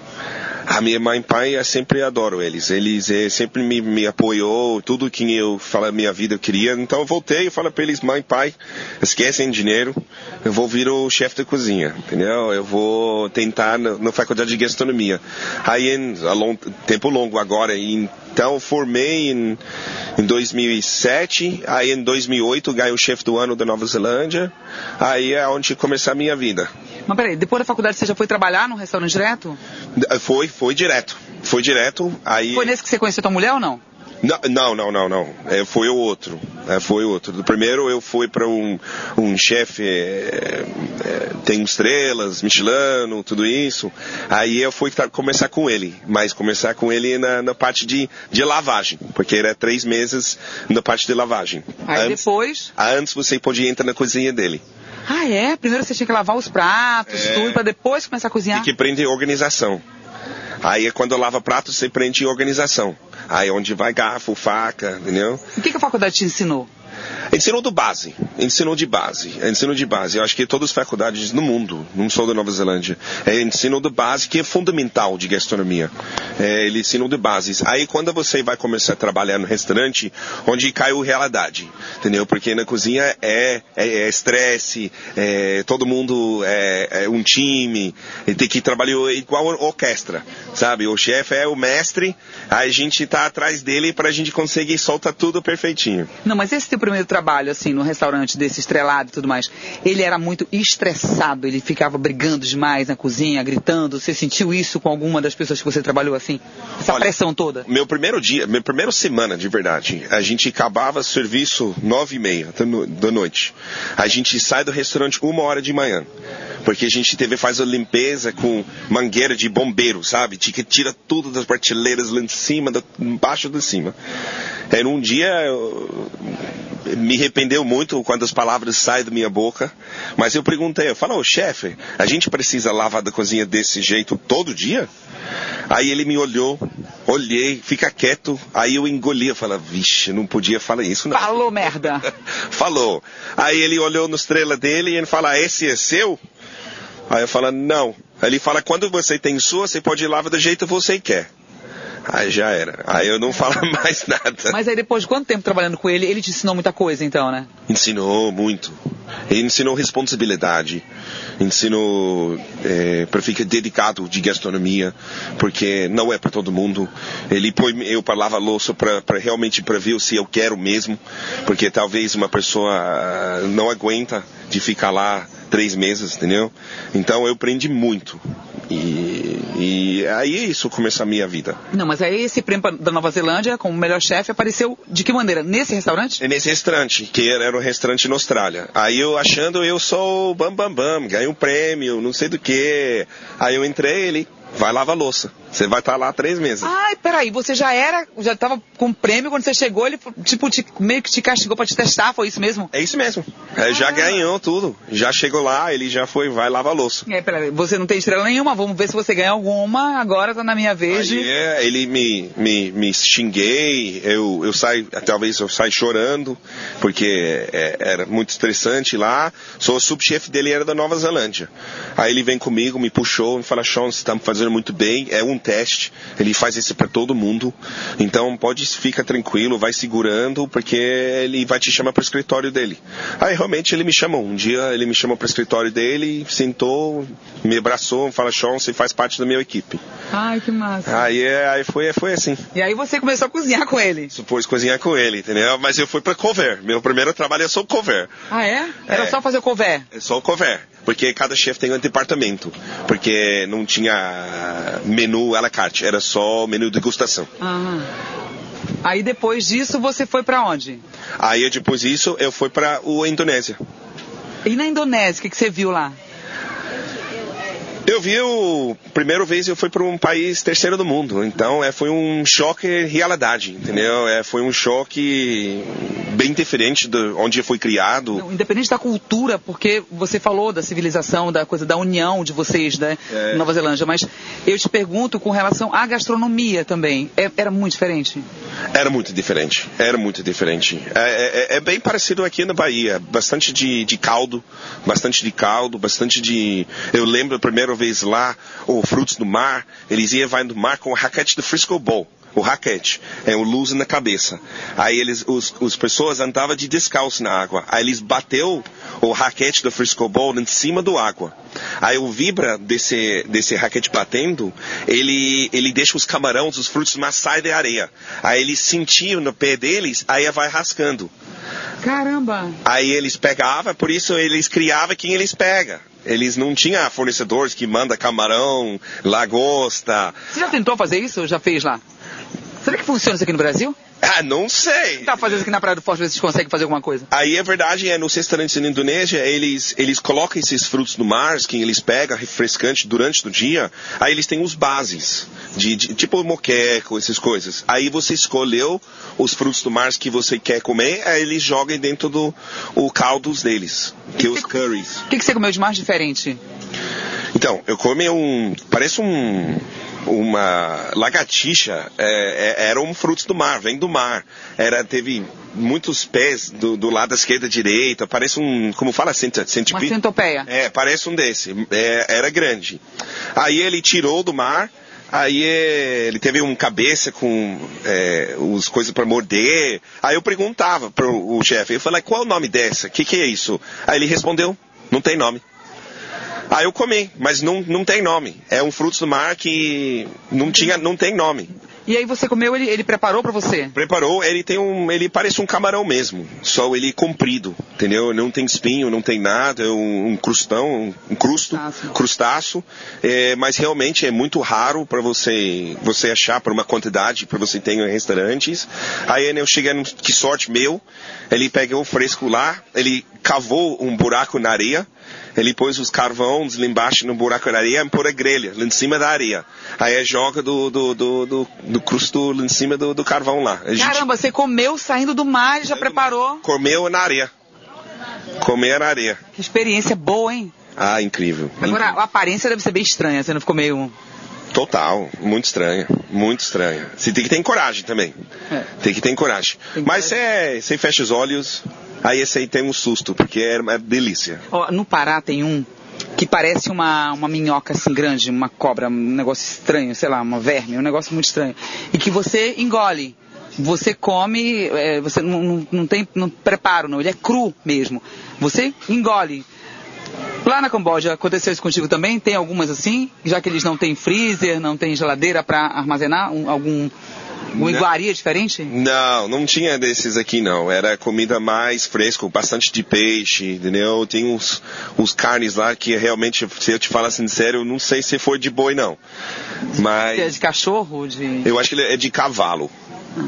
A minha mãe e pai, eu sempre adoro eles. Eles eh, sempre me, me apoiou, tudo que eu falo minha vida eu queria. Então eu voltei e falei para eles, mãe e pai, esquecem dinheiro, eu vou vir o chefe da cozinha, entendeu? Eu vou tentar na, na faculdade de gastronomia. Aí, em, a long, tempo longo agora, e então formei em, em 2007, aí em 2008 ganhei o chefe do ano da Nova Zelândia, aí é onde começou a minha vida.
Mas peraí, depois da faculdade você já foi trabalhar num restaurante direto?
Foi, foi direto. Foi direto, aí...
Foi nesse que você conheceu tua mulher ou não?
Não, não, não, não. É, foi o outro. É, foi o outro. Do primeiro eu fui para um, um chefe, é, é, tem estrelas, Michelin, tudo isso. Aí eu fui começar com ele, mas começar com ele na, na parte de, de lavagem, porque era três meses na parte de lavagem.
Aí
antes,
depois.
antes você podia entrar na cozinha dele.
Ah, é? Primeiro você tinha que lavar os pratos,
É.
tudo, pra depois começar a cozinhar?
E que prende organização. Aí quando lava prato, você prende organização. Aí onde vai garfo, faca, entendeu?
O que, que a faculdade te ensinou?
Ensinou do base, ensinou de base, ensino de base. Eu acho que todas as faculdades no mundo, não só da Nova Zelândia, é ensino de base que é fundamental de gastronomia. É, ensinou de bases. Aí quando você vai começar a trabalhar no restaurante, onde caiu realidade, entendeu? Porque na cozinha é é é estresse, é, todo mundo é, é um time, tem que trabalhar igual orquestra, sabe? O chefe é o mestre, aí a gente tá atrás dele para a gente conseguir soltar tudo perfeitinho.
Não, mas esse teu primeiro trabalho, assim, no restaurante desse estrelado e tudo mais, ele era muito estressado, ele ficava brigando demais na cozinha, gritando. Você sentiu isso com alguma das pessoas que você trabalhou assim? Essa
Olha,
pressão toda?
Meu primeiro dia, minha primeira semana de verdade, a gente acabava serviço nove e meia da, no- da noite. A gente sai do restaurante uma hora de manhã. Porque a gente teve faz a limpeza com mangueira de bombeiro, sabe? Tinha que tirar tudo das prateleiras lá em cima, da, embaixo de cima. Era um dia me arrependeu muito quando as palavras saem da minha boca, mas eu perguntei, eu falei, ô chefe, a gente precisa lavar da cozinha desse jeito todo dia? Aí ele me olhou, olhei, fica quieto, aí eu engoli, eu falei, vixe, não podia falar isso não.
Falou merda!
Falou. Aí ele olhou no estrela dele e ele fala, esse é seu? Aí eu falo, não. Ele fala, quando você tem sua, você pode lavar do jeito que você quer. Aí já era. Aí eu não falo mais nada.
Mas aí depois de quanto tempo trabalhando com ele, ele te ensinou muita coisa então, né?
Ensinou muito, Ele ensinou responsabilidade, ensinou é, para ficar dedicado de gastronomia, porque não é para todo mundo. Ele põe eu para lavar louça para realmente para ver se eu quero mesmo, porque talvez uma pessoa ah, não aguenta de ficar lá três meses, entendeu? Então eu aprendi muito. E, e aí isso começou a minha vida.
Não, mas aí esse prêmio da Nova Zelândia, como melhor chefe, apareceu de que maneira? Nesse restaurante?
É nesse restaurante, que era um restaurante na Austrália. Aí eu achando eu sou bam bam bam, ganhei um prêmio, não sei do que. Aí eu entrei ele, vai lavar louça. Você vai estar tá lá três meses.
Ai, peraí, você já era, já estava com prêmio quando você chegou, ele tipo te, meio que te castigou para te testar, foi isso mesmo?
É isso mesmo. É, já ah. ganhou tudo. Já chegou lá, ele já foi, vai lavar louça.
É, peraí, você não tem estrela nenhuma, vamos ver se você ganha alguma, agora tá na minha vez.
Aí, é, ele me, me, me xinguei, eu, eu saio, talvez eu saio chorando, porque é, era muito estressante lá. Sou subchefe dele, era da Nova Zelândia. Aí ele vem comigo, me puxou, me fala, Sean, você está fazendo muito bem, é um teste, ele faz isso para todo mundo. Então pode ficar tranquilo, vai segurando, porque ele vai te chamar para o escritório dele. Aí realmente ele me chamou. Um dia ele me chamou para o escritório dele, sentou, me abraçou, fala, Sean, você faz parte da minha equipe.
Ai, que massa.
Aí, é, aí foi, foi assim.
E aí você começou a cozinhar com ele?
Supôs cozinhar com ele, entendeu? Mas eu fui para cover. Meu primeiro trabalho é só cover.
Ah, é? Era
é.
só fazer cover?
É só cover porque cada chefe tem um departamento, porque não tinha menu à la carte, era só menu degustação.
Ah. Aí depois disso você foi para onde?
Aí depois disso eu fui para a Indonésia.
E na Indonésia, o que, que você viu lá?
Eu vi o primeira vez eu fui para um país terceiro do mundo, então é, foi um choque realidade, entendeu? É, foi um choque bem diferente de onde eu fui criado.
Não, independente da cultura, porque você falou da civilização, da coisa da união de vocês, né, é. Nova Zelândia, mas eu te pergunto com relação à gastronomia também, é, era muito diferente?
Era muito diferente, era muito diferente. É, é, é, é bem parecido aqui na Bahia, bastante de, de caldo, bastante de caldo, bastante de. Eu lembro a primeira primeira vez lá, ou frutos do mar, eles iam vai no mar com o raquete do Frisco Bowl o raquete, é o luz na cabeça. Aí eles, os, os pessoas andavam de descalço na água. Aí eles bateu o raquete do Frisco Bowl em cima do água. Aí o vibra desse, desse raquete batendo, ele, ele deixa os camarões, os frutos mar saem da areia. Aí eles sentiam no pé deles, aí vai rascando.
Caramba!
Aí eles pegavam, por isso eles criavam quem eles pegam. Eles não tinham fornecedores que manda camarão, lagosta.
Você já tentou fazer isso? Já fez lá? Será que funciona isso aqui no Brasil?
Ah, não sei.
Tá fazendo aqui na Praia do Forte, ver se vocês conseguem fazer alguma coisa.
Aí é verdade, é nos restaurantes na Indonésia, eles, eles colocam esses frutos do mar, que eles pegam refrescante durante o dia, aí eles têm os bases, de, de, tipo moqueco, essas coisas. Aí você escolheu os frutos do mar que você quer comer, aí eles jogam dentro do o caldos deles, que, que é os curries.
O que, que você comeu de mais diferente?
Então, eu comi um, parece um uma lagartixa é, é, era um fruto do mar, vem do mar. Era, teve muitos pés do, do lado da esquerda e direita, parece um, como fala, centipede?
Uma centopeia.
É, parece um desse, é, era grande. Aí ele tirou do mar, Aí ele teve um cabeça com é, os coisas para morder. Aí eu perguntava pro o chefe, eu falei, qual é o nome dessa? O que, que é isso? Aí ele respondeu, não tem nome. Aí eu comi, mas não, não tem nome. É um fruto do mar que não tinha, não tem nome.
E aí você comeu, ele, ele preparou para você?
Preparou, ele tem um, ele parece um camarão mesmo, só ele comprido, entendeu? Não tem espinho, não tem nada, é um, um crustão, um crusto, crustáceo, crustáceo é, mas realmente é muito raro para você você achar por uma quantidade para você ter em restaurantes. Aí eu cheguei, que sorte meu, ele pegou o fresco lá, ele cavou um buraco na areia, ele pôs os carvões lá embaixo no buraco da areia e pôr a grelha lá em cima da areia. Aí é joga do, do, do, do, do crusto lá em cima do, do carvão lá.
Gente... Caramba, você comeu saindo do mar e já preparou?
Comeu na areia. Comeu na areia.
Que experiência boa, hein?
Ah, incrível.
Agora, a aparência deve ser bem estranha, você não ficou meio...
Total, muito estranha, muito estranha. Você tem que ter coragem também. É. Tem que ter coragem. Mas você, você fecha os olhos, Aí esse aí tem um susto, porque é uma delícia.
Oh, no Pará tem um que parece uma, uma minhoca assim grande, uma cobra, um negócio estranho, sei lá, uma verme, um negócio muito estranho. E que você engole. você come, é, você não, não, não tem não preparo, não. Ele é cru mesmo. Você engole. Lá na Camboja aconteceu isso contigo também? Tem algumas assim? Já que eles não têm freezer, não têm geladeira para armazenar um, algum uma iguaria diferente?
Não, não tinha desses aqui não. Era comida mais fresca, bastante de peixe, entendeu? Tem uns, uns carnes lá que realmente, se eu te falar sincero, eu não sei se foi de boi não. Mas.
É de cachorro? De...
Eu acho que é de cavalo.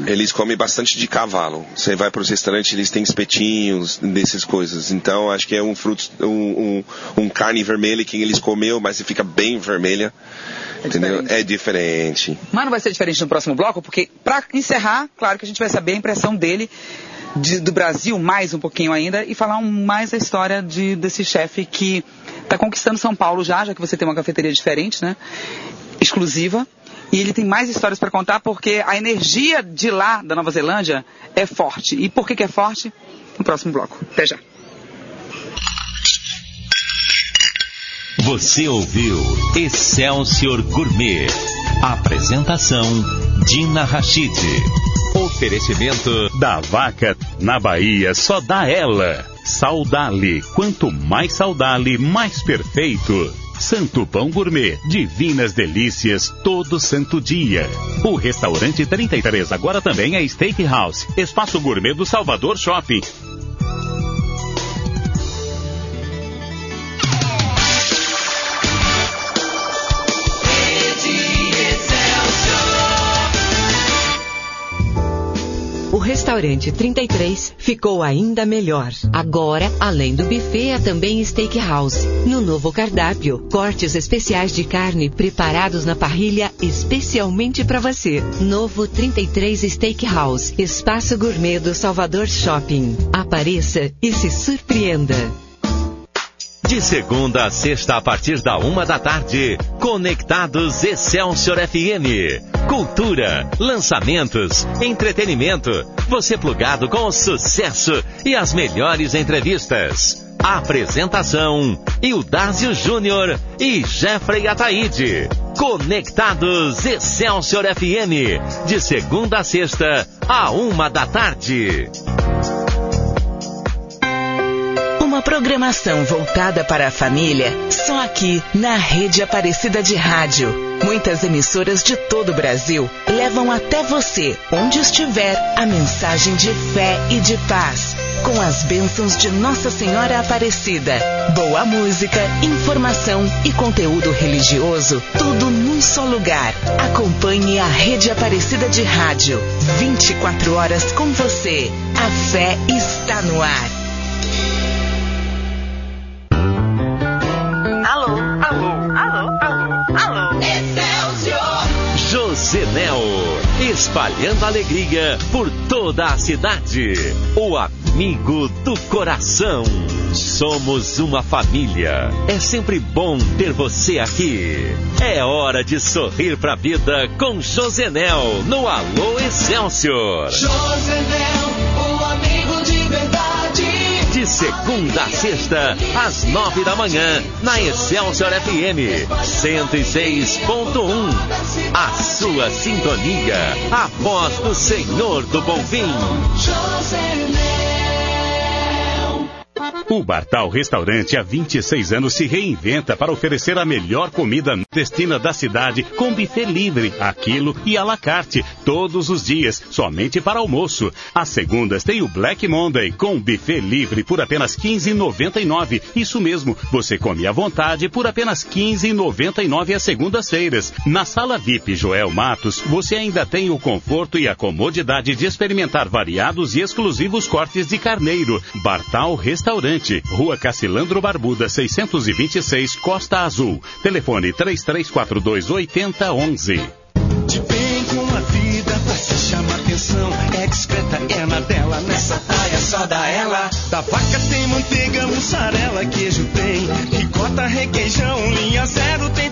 Eles comem bastante de cavalo. Você vai para os restaurantes, eles têm espetinhos, dessas coisas. Então, acho que é um fruto, um, um, um carne vermelha que eles comeu, mas fica bem vermelha. É entendeu? Diferente. É diferente.
Mas não vai ser diferente no próximo bloco, porque para encerrar, claro que a gente vai saber a impressão dele de, do Brasil mais um pouquinho ainda e falar um, mais a história de, desse chefe que está conquistando São Paulo já, já que você tem uma cafeteria diferente, né? Exclusiva. E ele tem mais histórias para contar porque a energia de lá, da Nova Zelândia, é forte. E por que, que é forte? No próximo bloco. Até já.
Você ouviu Excelsior Gourmet. Apresentação Dina Rachid. Oferecimento
da vaca na Bahia só dá ela. Saudale. Quanto mais saudale, mais perfeito. Santo Pão Gourmet, divinas delícias todo santo dia. O restaurante 33 agora também é Steakhouse, espaço gourmet do Salvador Shopping.
Restaurante 33 ficou ainda melhor. Agora, além do buffet, é também steakhouse. No novo cardápio, cortes especiais de carne preparados na parrilha especialmente para você. Novo 33 Steakhouse, espaço gourmet do Salvador Shopping. Apareça e se surpreenda.
De segunda a sexta, a partir da uma da tarde, Conectados Excelsior FM. Cultura, lançamentos, entretenimento. Você plugado com o sucesso e as melhores entrevistas. Apresentação: Ildásio Júnior e Jeffrey Ataíde. Conectados Excelsior FM. De segunda a sexta, a uma da tarde.
Uma programação voltada para a família, só aqui na Rede Aparecida de Rádio. Muitas emissoras de todo o Brasil levam até você, onde estiver, a mensagem de fé e de paz. Com as bênçãos de Nossa Senhora Aparecida. Boa música, informação e conteúdo religioso, tudo num só lugar. Acompanhe a Rede Aparecida de Rádio. 24 horas com você. A fé está no ar.
Josenel, espalhando alegria por toda a cidade. O amigo do coração. Somos uma família. É sempre bom ter você aqui. É hora de sorrir pra vida com Josenel no Alô Excelsior.
Josenel,
Segunda a sexta, às nove da manhã, na Excelsior FM 106.1. A sua sintonia, a voz do Senhor do Bom Fim.
O Bartal Restaurante há 26 anos se reinventa para oferecer a melhor comida destina da cidade com buffet livre, aquilo e à la carte, todos os dias, somente para almoço. Às segundas tem o Black Monday com buffet livre por apenas 15,99. Isso mesmo, você come à vontade por apenas 15,99 às segundas-feiras. Na sala VIP Joel Matos, você ainda tem o conforto e a comodidade de experimentar variados e exclusivos cortes de carneiro. Bartal Restaurante, Rua Cacilandro Barbuda, 626, Costa Azul. Telefone 3342 8011.
De bem com a vida, pra se chamar atenção. É discreta, é na dela, nessa praia só dá ela. Da vaca tem manteiga, mussarela, queijo tem. Ricota, requeijão, linha zero tem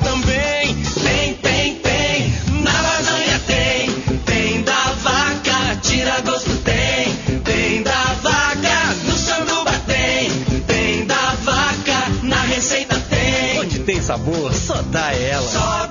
sabor, só dá ela.
Só.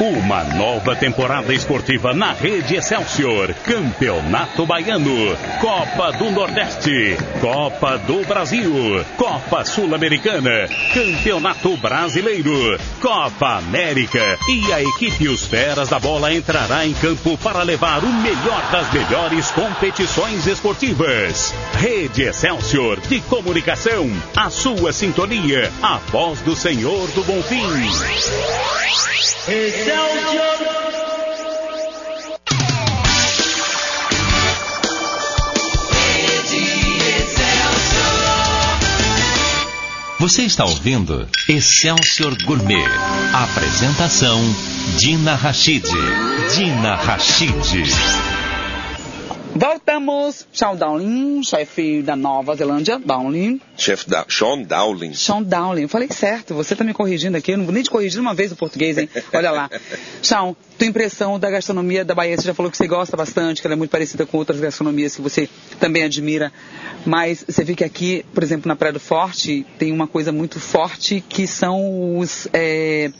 Uma nova temporada esportiva na Rede Excelsior. Campeonato Baiano. Copa do Nordeste. Copa do Brasil. Copa Sul-Americana. Campeonato Brasileiro. Copa América. E a equipe Os Feras da Bola entrará em campo para levar o melhor das melhores competições esportivas. Rede Excelsior de Comunicação. A sua sintonia. A voz do Senhor do Bonfim.
Você está ouvindo Excelsior Gourmet. Apresentação Dina Rachid. Dina Rachid.
Voltamos. Sean Dowling, chefe da Nova Zelândia. Dowling.
Chefe da Sean Dowling.
Sean Dowling. Eu falei certo, você tá me corrigindo aqui. Eu não vou nem te corrigir uma vez o português, hein? Olha lá. Sean, tua impressão da gastronomia da Bahia, você já falou que você gosta bastante, que ela é muito parecida com outras gastronomias que você também admira. Mas você vê que aqui, por exemplo, na Praia do Forte, tem uma coisa muito forte que são os, é,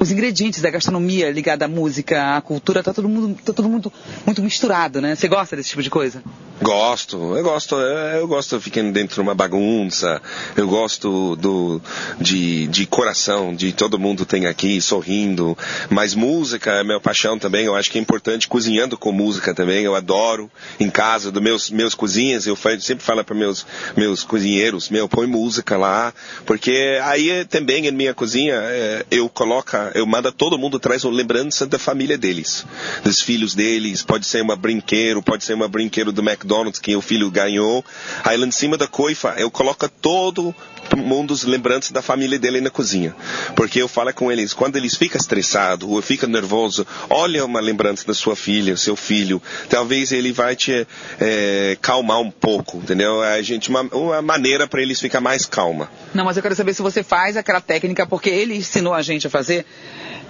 os ingredientes da gastronomia ligada à música, à cultura, tá todo mundo, tá todo mundo muito misturado, né? Você gosta desse tipo de coisa?
Gosto, eu gosto, eu gosto ficando dentro de uma bagunça, eu gosto do, de, de coração, de todo mundo tem aqui sorrindo, mas música é minha paixão também, eu acho que é importante cozinhando com música também, eu adoro em casa, dos meus, meus cozinhas, eu sempre falo para meus, meus cozinheiros, meu, põe música lá, porque aí também em minha cozinha é, eu eu mando todo mundo traz uma lembrança da família deles, dos filhos deles, pode ser uma brinquedo, pode ser uma brinquedo do McDonald's, que o filho ganhou. Aí lá em cima da coifa eu coloco todo mundo os lembranças da família dele na cozinha. Porque eu falo com eles, quando eles ficam estressados ou ficam nervosos, olha uma lembrança da sua filha, seu filho. Talvez ele vai te é, calmar um pouco, entendeu? A gente, uma, uma maneira para eles ficar mais calma.
Não, mas eu quero saber se você faz aquela técnica, porque ele ensinou a gente a fazer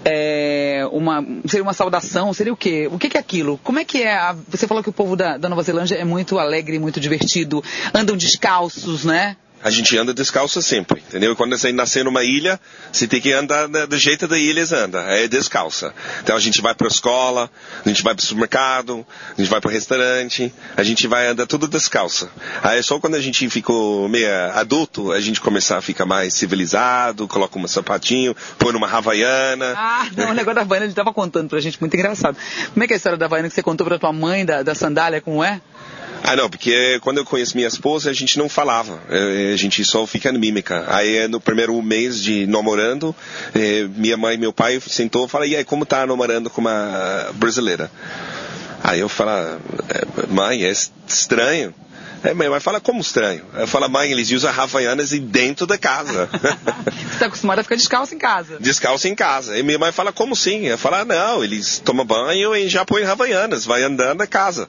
é, uma, seria uma saudação, seria o quê? O que, que é aquilo? Como é que é? A, você falou que o povo da, da Nova Zelândia é muito alegre, muito divertido, andam descalços, né?
A gente anda descalço sempre, entendeu? Quando você nascer numa ilha, você tem que andar do jeito da ilha anda, é descalça. Então a gente vai para a escola, a gente vai para o supermercado, a gente vai para o restaurante, a gente vai andar tudo descalça. Aí só quando a gente ficou meio adulto, a gente começar a ficar mais civilizado, coloca um sapatinho, põe numa havaiana.
Ah, não, o negócio da havaiana ele estava contando pra gente, muito engraçado. Como é que é a história da havaiana que você contou pra tua mãe, da, da sandália, como é?
Ah, não, porque quando eu conheço minha esposa, a gente não falava. A gente só fica mímica. Aí, no primeiro mês de namorando, minha mãe e meu pai sentou e falaram, e aí, como tá namorando com uma brasileira? Aí eu falo, mãe, é estranho. É, minha mãe fala, como estranho? Eu falo, mãe, eles usam havaianas dentro da casa.
Você está acostumado a ficar descalço em casa.
Descalço em casa. E minha mãe fala, como assim? Eu falo, ah, não, eles tomam banho e já põem havaianas, vai andando na casa.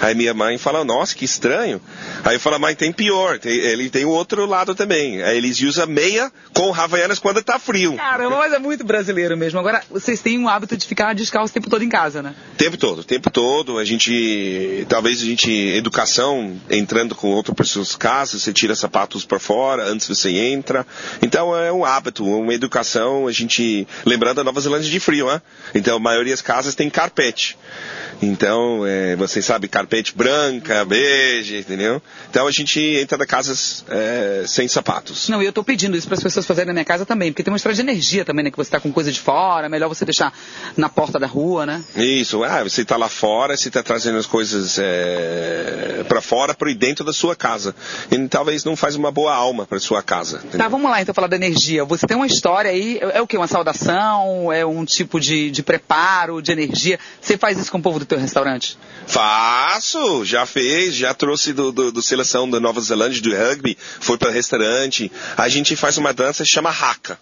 Aí minha mãe fala, nossa, que estranho. Aí eu falo, mãe, tem pior, tem, ele tem o outro lado também. Aí eles usam meia com havaianas quando tá frio.
Caramba, mas é muito brasileiro mesmo. Agora, vocês têm um hábito de ficar descalço o tempo todo em casa, né?
Tempo todo, o tempo todo. A gente, talvez a gente, educação, entrando com outras pessoas casa, você tira sapatos para fora antes você entra. Então é um hábito, uma educação, a gente, lembrando a Nova Zelândia de frio, né? Então a maioria das casas tem carpete. Então, é, você sabe, carpete branca, beige, entendeu? Então a gente entra na casa é, sem sapatos.
Não, e eu estou pedindo isso para as pessoas fazerem na minha casa também, porque tem uma história de energia também, né? Que você está com coisa de fora, é melhor você deixar na porta da rua, né?
Isso, ah, você está lá fora, você está trazendo as coisas é, para fora, para dentro da sua casa. E talvez não faz uma boa alma para sua casa. Entendeu?
Tá, vamos lá então falar da energia. Você tem uma história aí, é, é o que? Uma saudação? É um tipo de, de preparo, de energia? Você faz isso com o povo do teu restaurante?
Faço, já fez, já trouxe do, do, do seleção da Nova Zelândia do rugby, foi para restaurante. A gente faz uma dança que chama haka.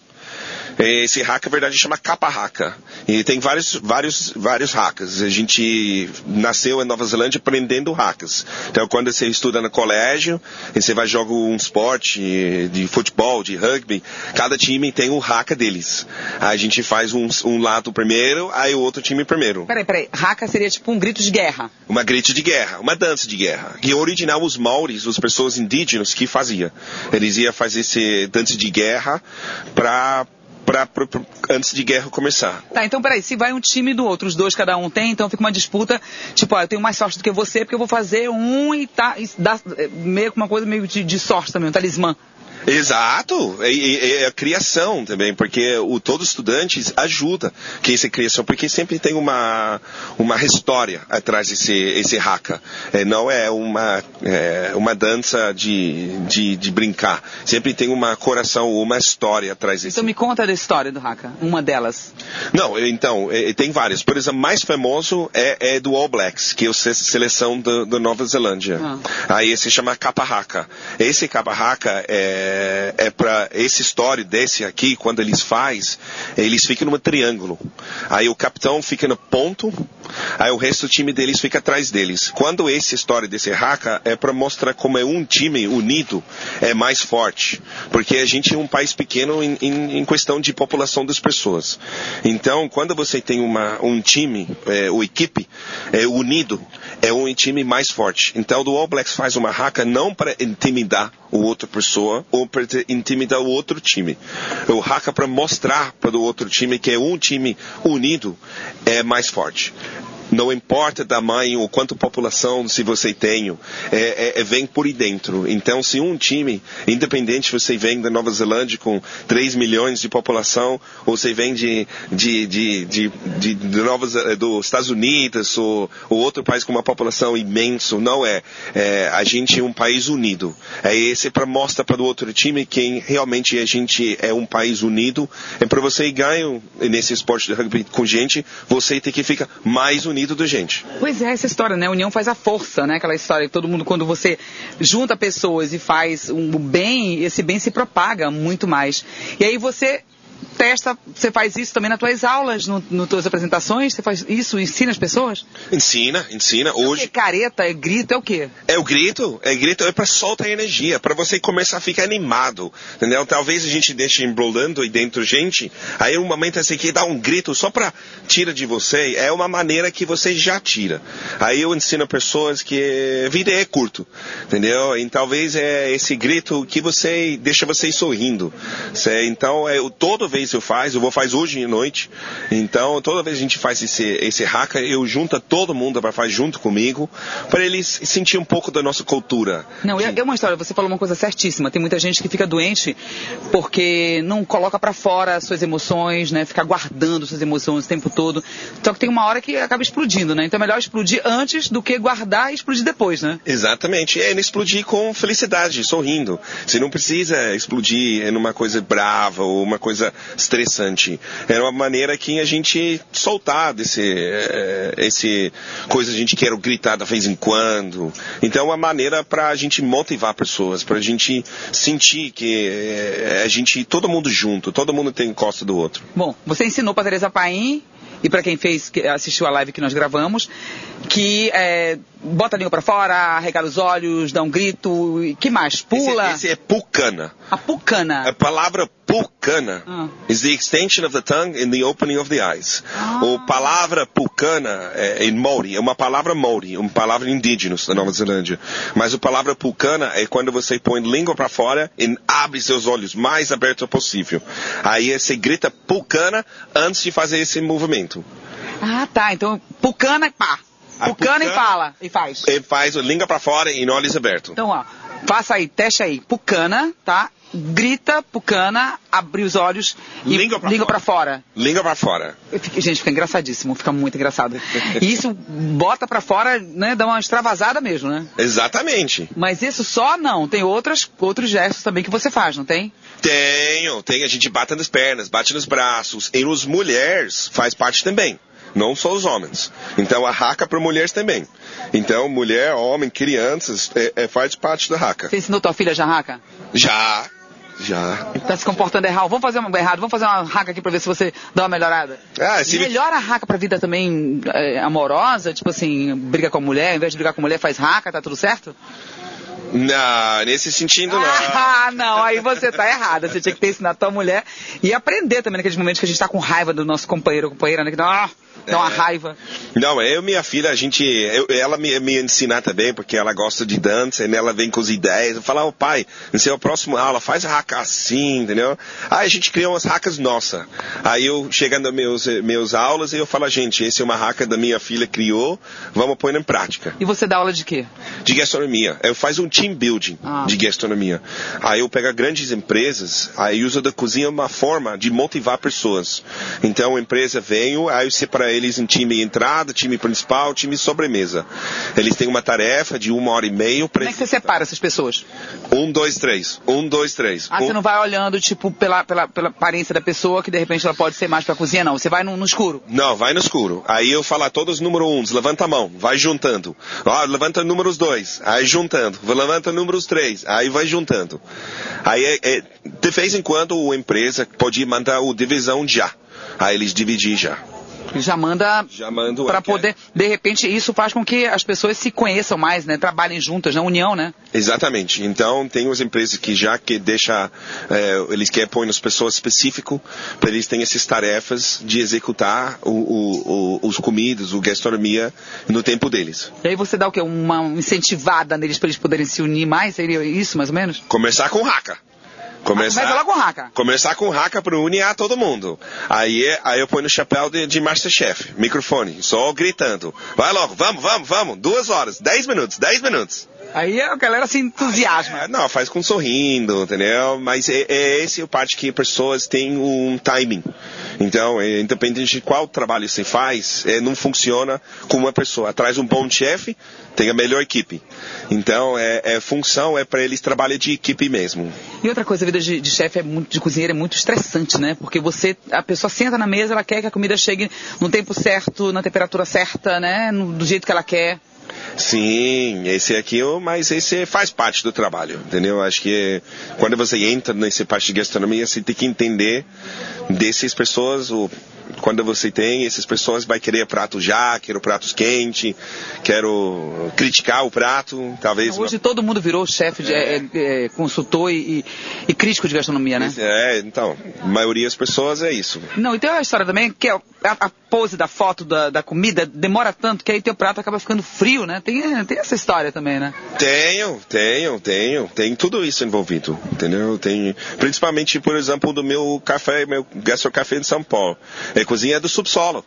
Esse haka, na verdade, chama capa haka. E tem vários, vários, vários hakas. A gente nasceu em Nova Zelândia aprendendo hakas. Então, quando você estuda no colégio, e você vai jogar um esporte de futebol, de rugby, cada time tem o haka deles. Aí a gente faz um, um lado primeiro, aí o outro time primeiro.
Peraí, peraí. Haka seria tipo um grito de guerra.
Uma grito de guerra, uma dança de guerra. Que original os maoris, as pessoas indígenas que fazia. Eles iam fazer esse dança de guerra para pra, pra, pra- antes de guerra começar.
Tá, então peraí, se vai um time do outro, os dois cada um tem, então fica uma disputa, tipo, ó, eu tenho mais sorte do que você, porque eu vou fazer um e tá, e dá é, meio que uma coisa meio de, de sorte também, um talismã.
Exato, é, é- a criação também, porque o todo estudante ajuda que essa criação, porque sempre tem uma uma história atrás desse esse haka. É, não é uma é, uma dança de, de, de brincar, sempre tem uma coração, uma história atrás desse.
Então me conta da história do Haka, uma delas.
Não, então, tem vários. Por exemplo, mais famoso é, é do All Blacks, que é a se- seleção da Nova Zelândia. Aí se chama Kapa Haka. Esse Kapa Haka é, é para essa história desse aqui, quando eles faz, eles ficam num triângulo. Aí o capitão fica no ponto, aí o resto do time deles fica atrás deles. Quando essa história desse Haka é para mostrar como é um time unido é mais forte, porque a gente é um país pequeno em, em, em questão de população das pessoas. Então, quando você tem uma, um time, é, ou equipe é, unido, é um time mais forte. Então, o All Blacks faz uma Haka não para intimidar o outra pessoa ou para intimidar o outro time. O Haka para mostrar para o outro time que é um time unido é mais forte. Não importa tamanho ou quanto população se você tem, é, é- é- vem por dentro. Então, se um time, independente você vem da Nova Zelândia com 3 milhões de população, ou você vem de, de, de, de, de, de Nova, Ze- dos Estados Unidos, ou, ou outro país com uma população imensa, não é. É, a gente é um país unido. É esse para mostrar para o outro time que realmente a gente é um país unido. É para você ganhar nesse esporte de rugby com gente, você tem que ficar mais unido do gente.
Pois é, essa história, né? A união faz a força, né? Aquela história que todo mundo, quando você junta pessoas e faz um bem, esse bem se propaga muito mais. E aí você testa, você faz isso também nas tuas aulas, no, nas tuas apresentações, você faz isso, ensina as pessoas?
Ensina, ensina. Hoje
careta, é grito, é o quê?
é o grito, é grito é para soltar energia, para você começar a ficar animado, entendeu? Talvez a gente deixe embrolando aí dentro gente, aí um momento assim que dá um grito só para tira de você, é uma maneira que você já tira. Aí eu ensino pessoas que a vida é curto, entendeu? E talvez é esse grito que você deixa você sorrindo. Cê- Então, é, eu- toda vez eu faço, eu vou fazer hoje à noite. Então, toda vez a gente faz esse esse haka, eu junto todo mundo para fazer junto comigo, para eles sentir um pouco da nossa cultura.
Não, é, é uma história, você falou uma coisa certíssima. Tem muita gente que fica doente porque não coloca pra fora as suas emoções, né? Fica guardando suas emoções o tempo todo. Só que tem uma hora que acaba explodindo, né? Então é melhor explodir antes do que guardar e explodir depois, né?
Exatamente. É explodir com felicidade, sorrindo. Você não precisa explodir em uma coisa brava ou uma coisa estressante. É uma maneira que a gente soltar desse eh, esse coisa que a gente quer gritar de vez em quando. Então é uma maneira para a gente motivar pessoas, para a gente sentir que eh, a gente todo mundo junto, todo mundo tem costa do outro.
Bom, você ensinou pra Teresa Paim e pra quem fez, assistiu a live que nós gravamos, que é, bota a língua pra fora, arregala os olhos, dá um grito, que mais? Pula.
Esse, esse é pucana.
A pucana.
A palavra pucana
Ah.
is the extension of the tongue in the opening of the eyes. A palavra pucana é, em Maori é uma palavra Maori, uma palavra indígena da Nova Zelândia. Mas a palavra pucana é quando você põe língua para fora e abre seus olhos mais aberto possível. Aí você grita pucana antes de fazer esse movimento.
Ah, tá. Então, pucana e pá.
A
Pucana e fala. E faz.
E faz língua para fora e olhos abertos.
Então, ó, faça aí, teste aí. Pucana, tá? Grita, pucana, abre os olhos e
Língua pra
língua
fora.
pra fora.
Língua para fora.
Fico- gente, fica engraçadíssimo, fica muito engraçado. E isso bota pra fora, né? Dá uma extravasada mesmo, né?
Exatamente.
Mas isso só não, tem outras, outros gestos também que você faz, não tem?
Tenho, tem. A gente bate nas pernas, bate nos braços. E os mulheres faz parte também. Não só os homens. Então a raca para mulheres também. Então mulher, homem, crianças, é, é, faz parte da raca.
Você ensinou tua filha já raca?
Já, já.
Tá se comportando errado. Vamos fazer uma errado, vamos fazer uma raca aqui pra ver se você dá uma melhorada.
Ah, se
Melhora a raca pra vida também é, amorosa, tipo assim, briga com a mulher, ao invés de brigar com a mulher, faz raca, tá tudo certo?
Não, nesse sentido não.
Ah, não, aí você tá errada. Você tinha que ter ensinado a tua mulher e aprender também naqueles momentos que a gente tá com raiva do nosso companheiro ou companheira, né? Que dá, ah, Dá uma raiva.
Não, eu e minha filha, a gente, eu- ela me, me ensina também, porque ela gosta de dança, e ela vem com as ideias. Eu falo, ô pai, não sei, a próxima aula, faz a raca assim, entendeu? Aí a gente criou umas racas nossas. Aí eu, chegando meus, meus aulas, eu falo, gente, essa é uma raca da minha filha criou, vamos pôr em prática.
E você dá aula de quê?
De gastronomia. Eu faço um team building
Ah.
de gastronomia. Aí eu pego grandes empresas, aí uso da cozinha uma forma de motivar pessoas. Então a empresa vem, aí eu separo eles em time entrada, time principal, time sobremesa. Eles têm uma tarefa de uma hora e meia
Como é que você separa essas pessoas?
um, dois, três. Um, dois, três.
Ah,
um...
você não vai olhando, tipo, pela, pela, pela aparência da pessoa, que de repente ela pode ser mais pra cozinha, não. Você vai no, no escuro.
Não, vai no escuro. Aí eu falo a todos número uns, levanta a mão, vai juntando. Ó, levanta números dois, aí juntando. Levanta números três, aí vai juntando. Aí é, é, de vez em quando a empresa pode mandar o divisão já. Aí eles dividem já.
Já manda
Já manda aquele.
poder. De repente, isso faz com que as pessoas se conheçam mais, né? Trabalhem juntas, na união, né?
Exatamente. Então tem as empresas que já que deixa, eh, eles querem pôr nas pessoas específico, para eles terem essas tarefas de executar o, o, o, os comidas, o gastronomia no tempo deles.
E aí você dá o quê? Uma incentivada neles pra eles poderem se unir mais? Seria isso, mais ou menos?
Começar com raca. Começar,
Começa com raca.
Começar com raca para unir todo mundo. Aí, aí eu ponho no chapéu de, de Masterchef, microfone, só gritando. Vai logo, vamos, vamos, vamos. Duas horas, dez minutos, dez minutos.
Aí a galera se entusiasma.
É, não, faz com sorrindo, entendeu? Mas é, é esse a parte que pessoas têm um timing. Então, é, independente de qual trabalho você faz, é, não funciona com uma pessoa. Traz um bom chefe, tem a melhor equipe. Então, é, é função é para eles trabalhar de equipe mesmo.
E outra coisa, a vida de, de chefe, é muito, de cozinheiro, é muito estressante, né? Porque você, a pessoa senta na mesa, ela quer que a comida chegue no tempo certo, na temperatura certa, né? No- do jeito que ela quer.
Sim, esse aqui, é mas esse faz parte do trabalho, entendeu? Acho que quando você entra nessa parte de gastronomia, você tem que entender dessas pessoas, o, quando você tem essas pessoas, vai querer prato já, quero pratos quentes, quero criticar o prato, talvez.
Hoje todo mundo virou chefe, de, é, é, é, consultor e, e- crítico de gastronomia, né?
É, então, a maioria das pessoas é isso.
Não, e tem uma história também que é a, a pose da foto da, da comida demora tanto que aí teu prato acaba ficando frio, né? Tem, tem essa história também, né?
Tenho, tenho, tenho. Tem tudo isso envolvido, entendeu? Tem, principalmente, por exemplo, do meu café, meu gastrocafé em São Paulo. É cozinha do subsolo.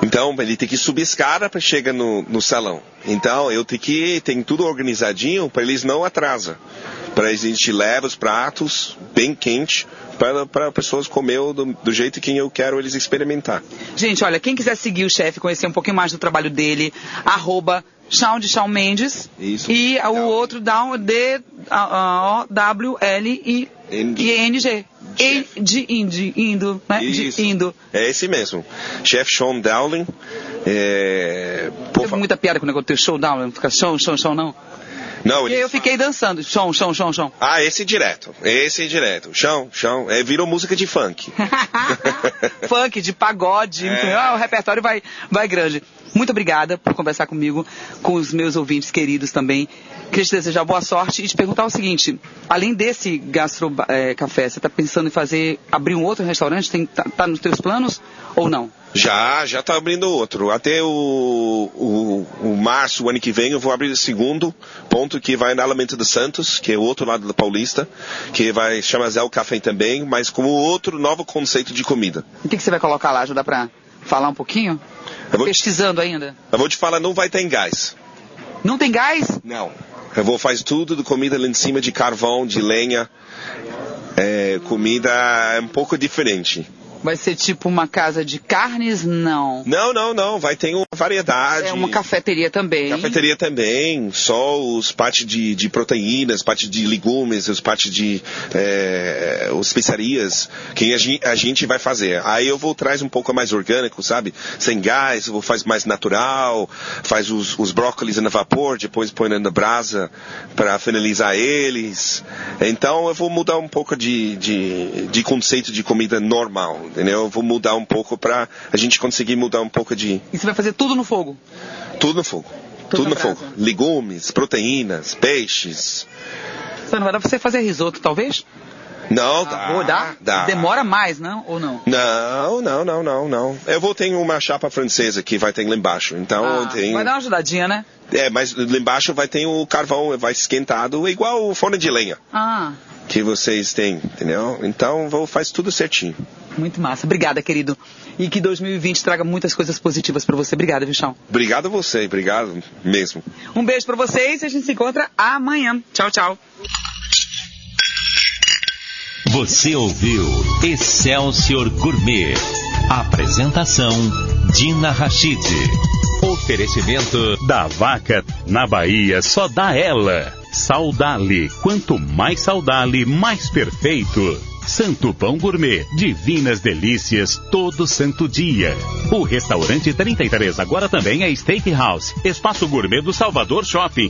Então, ele tem que subir escada para chegar no, no salão. Então, eu tenho que, tem tudo organizadinho para eles não atrasam. Para a gente leva os pratos bem quentes para, para pessoas comer do, do jeito que eu quero eles experimentar.
Gente, olha, quem quiser seguir o chefe, conhecer um pouquinho mais do trabalho dele, arroba Shawn de Shawn Mendes.
Isso.
E o outro dá D A- A- O W L I N G. E de indo, né?
Isso.
De indo.
É esse mesmo. Chef Sean Dowling. É,
Teve muita piada com o negócio do teu showdown, não fica show, show, show, não.
Não,
E aí eu fiquei dançando, chão, chão, chão, chão.
Ah, esse direto. Esse direto. Chão, chão. É, virou música de funk.
Funk, de pagode,
É.
ah, o repertório vai, vai grande. Muito obrigada por conversar comigo, com os meus ouvintes queridos também. Queria te desejar boa sorte e te perguntar o seguinte: além desse gastro eh, café, você está pensando em fazer, abrir um outro restaurante? Tem, tá, nos teus planos ou não?
Já, já tá abrindo outro. Até o, o, o março, o ano que vem, eu vou abrir o segundo ponto que vai na Alameda dos Santos, que é o outro lado da Paulista, que vai chamar Zé o Café também, mas como outro novo conceito de comida.
O que, que você vai colocar lá? Já dá pra falar um pouquinho?
Vou,
Pesquisando ainda.
eu vou te falar, não vai ter gás.
Não tem gás?
Não. Eu vou fazer tudo de comida lá em cima de carvão, de lenha. É, comida um pouco diferente.
Vai ser tipo uma casa de carnes? Não.
Não, não, não. Vai ter uma variedade.
É uma cafeteria também.
Cafeteria também, só os partes de, de proteínas, partes de legumes, os partes de é, os especiarias que a gente, vai fazer. Aí eu vou traz um pouco mais orgânico, sabe? Sem gás, vou faz mais natural, faz os, os brócolis no vapor, depois põe na brasa para finalizar eles. Então eu vou mudar um pouco de, de, de conceito de comida normal, entendeu? Eu vou mudar um pouco para a gente conseguir mudar um pouco de
E você vai fazer tudo no fogo?
tudo no fogo.
Tudo
Tudo, no
brasa.
fogo. Legumes, proteínas, peixes.
Você não vai dar pra você fazer risoto, talvez?
Não, dá.
Ah, dá?
dá.
Demora mais, não? Ou não?
Não, não, não, não, não. Eu vou ter uma chapa francesa que vai ter lá embaixo. Então
Ah,
tem.
Vai dar uma ajudadinha, né?
É, mas lá embaixo vai ter o carvão, vai esquentado igual o forno de lenha
Ah,
que vocês têm, entendeu? Então vou faz tudo certinho.
muito massa. Obrigada, querido. E que 2020 traga muitas coisas positivas pra você. Obrigada, viu, Chão?
Obrigado a você, obrigado mesmo.
Um beijo pra vocês e a gente se encontra amanhã. Tchau, tchau.
Você ouviu Excelsior Gourmet. Apresentação Dina Rachid. Oferecimento
Da vaca na Bahia só dá ela. Saudale. Quanto mais saudale, mais perfeito. Santo Pão Gourmet. Divinas delícias todo santo dia. O restaurante 33 agora também é Steakhouse. Espaço Gourmet do Salvador Shopping.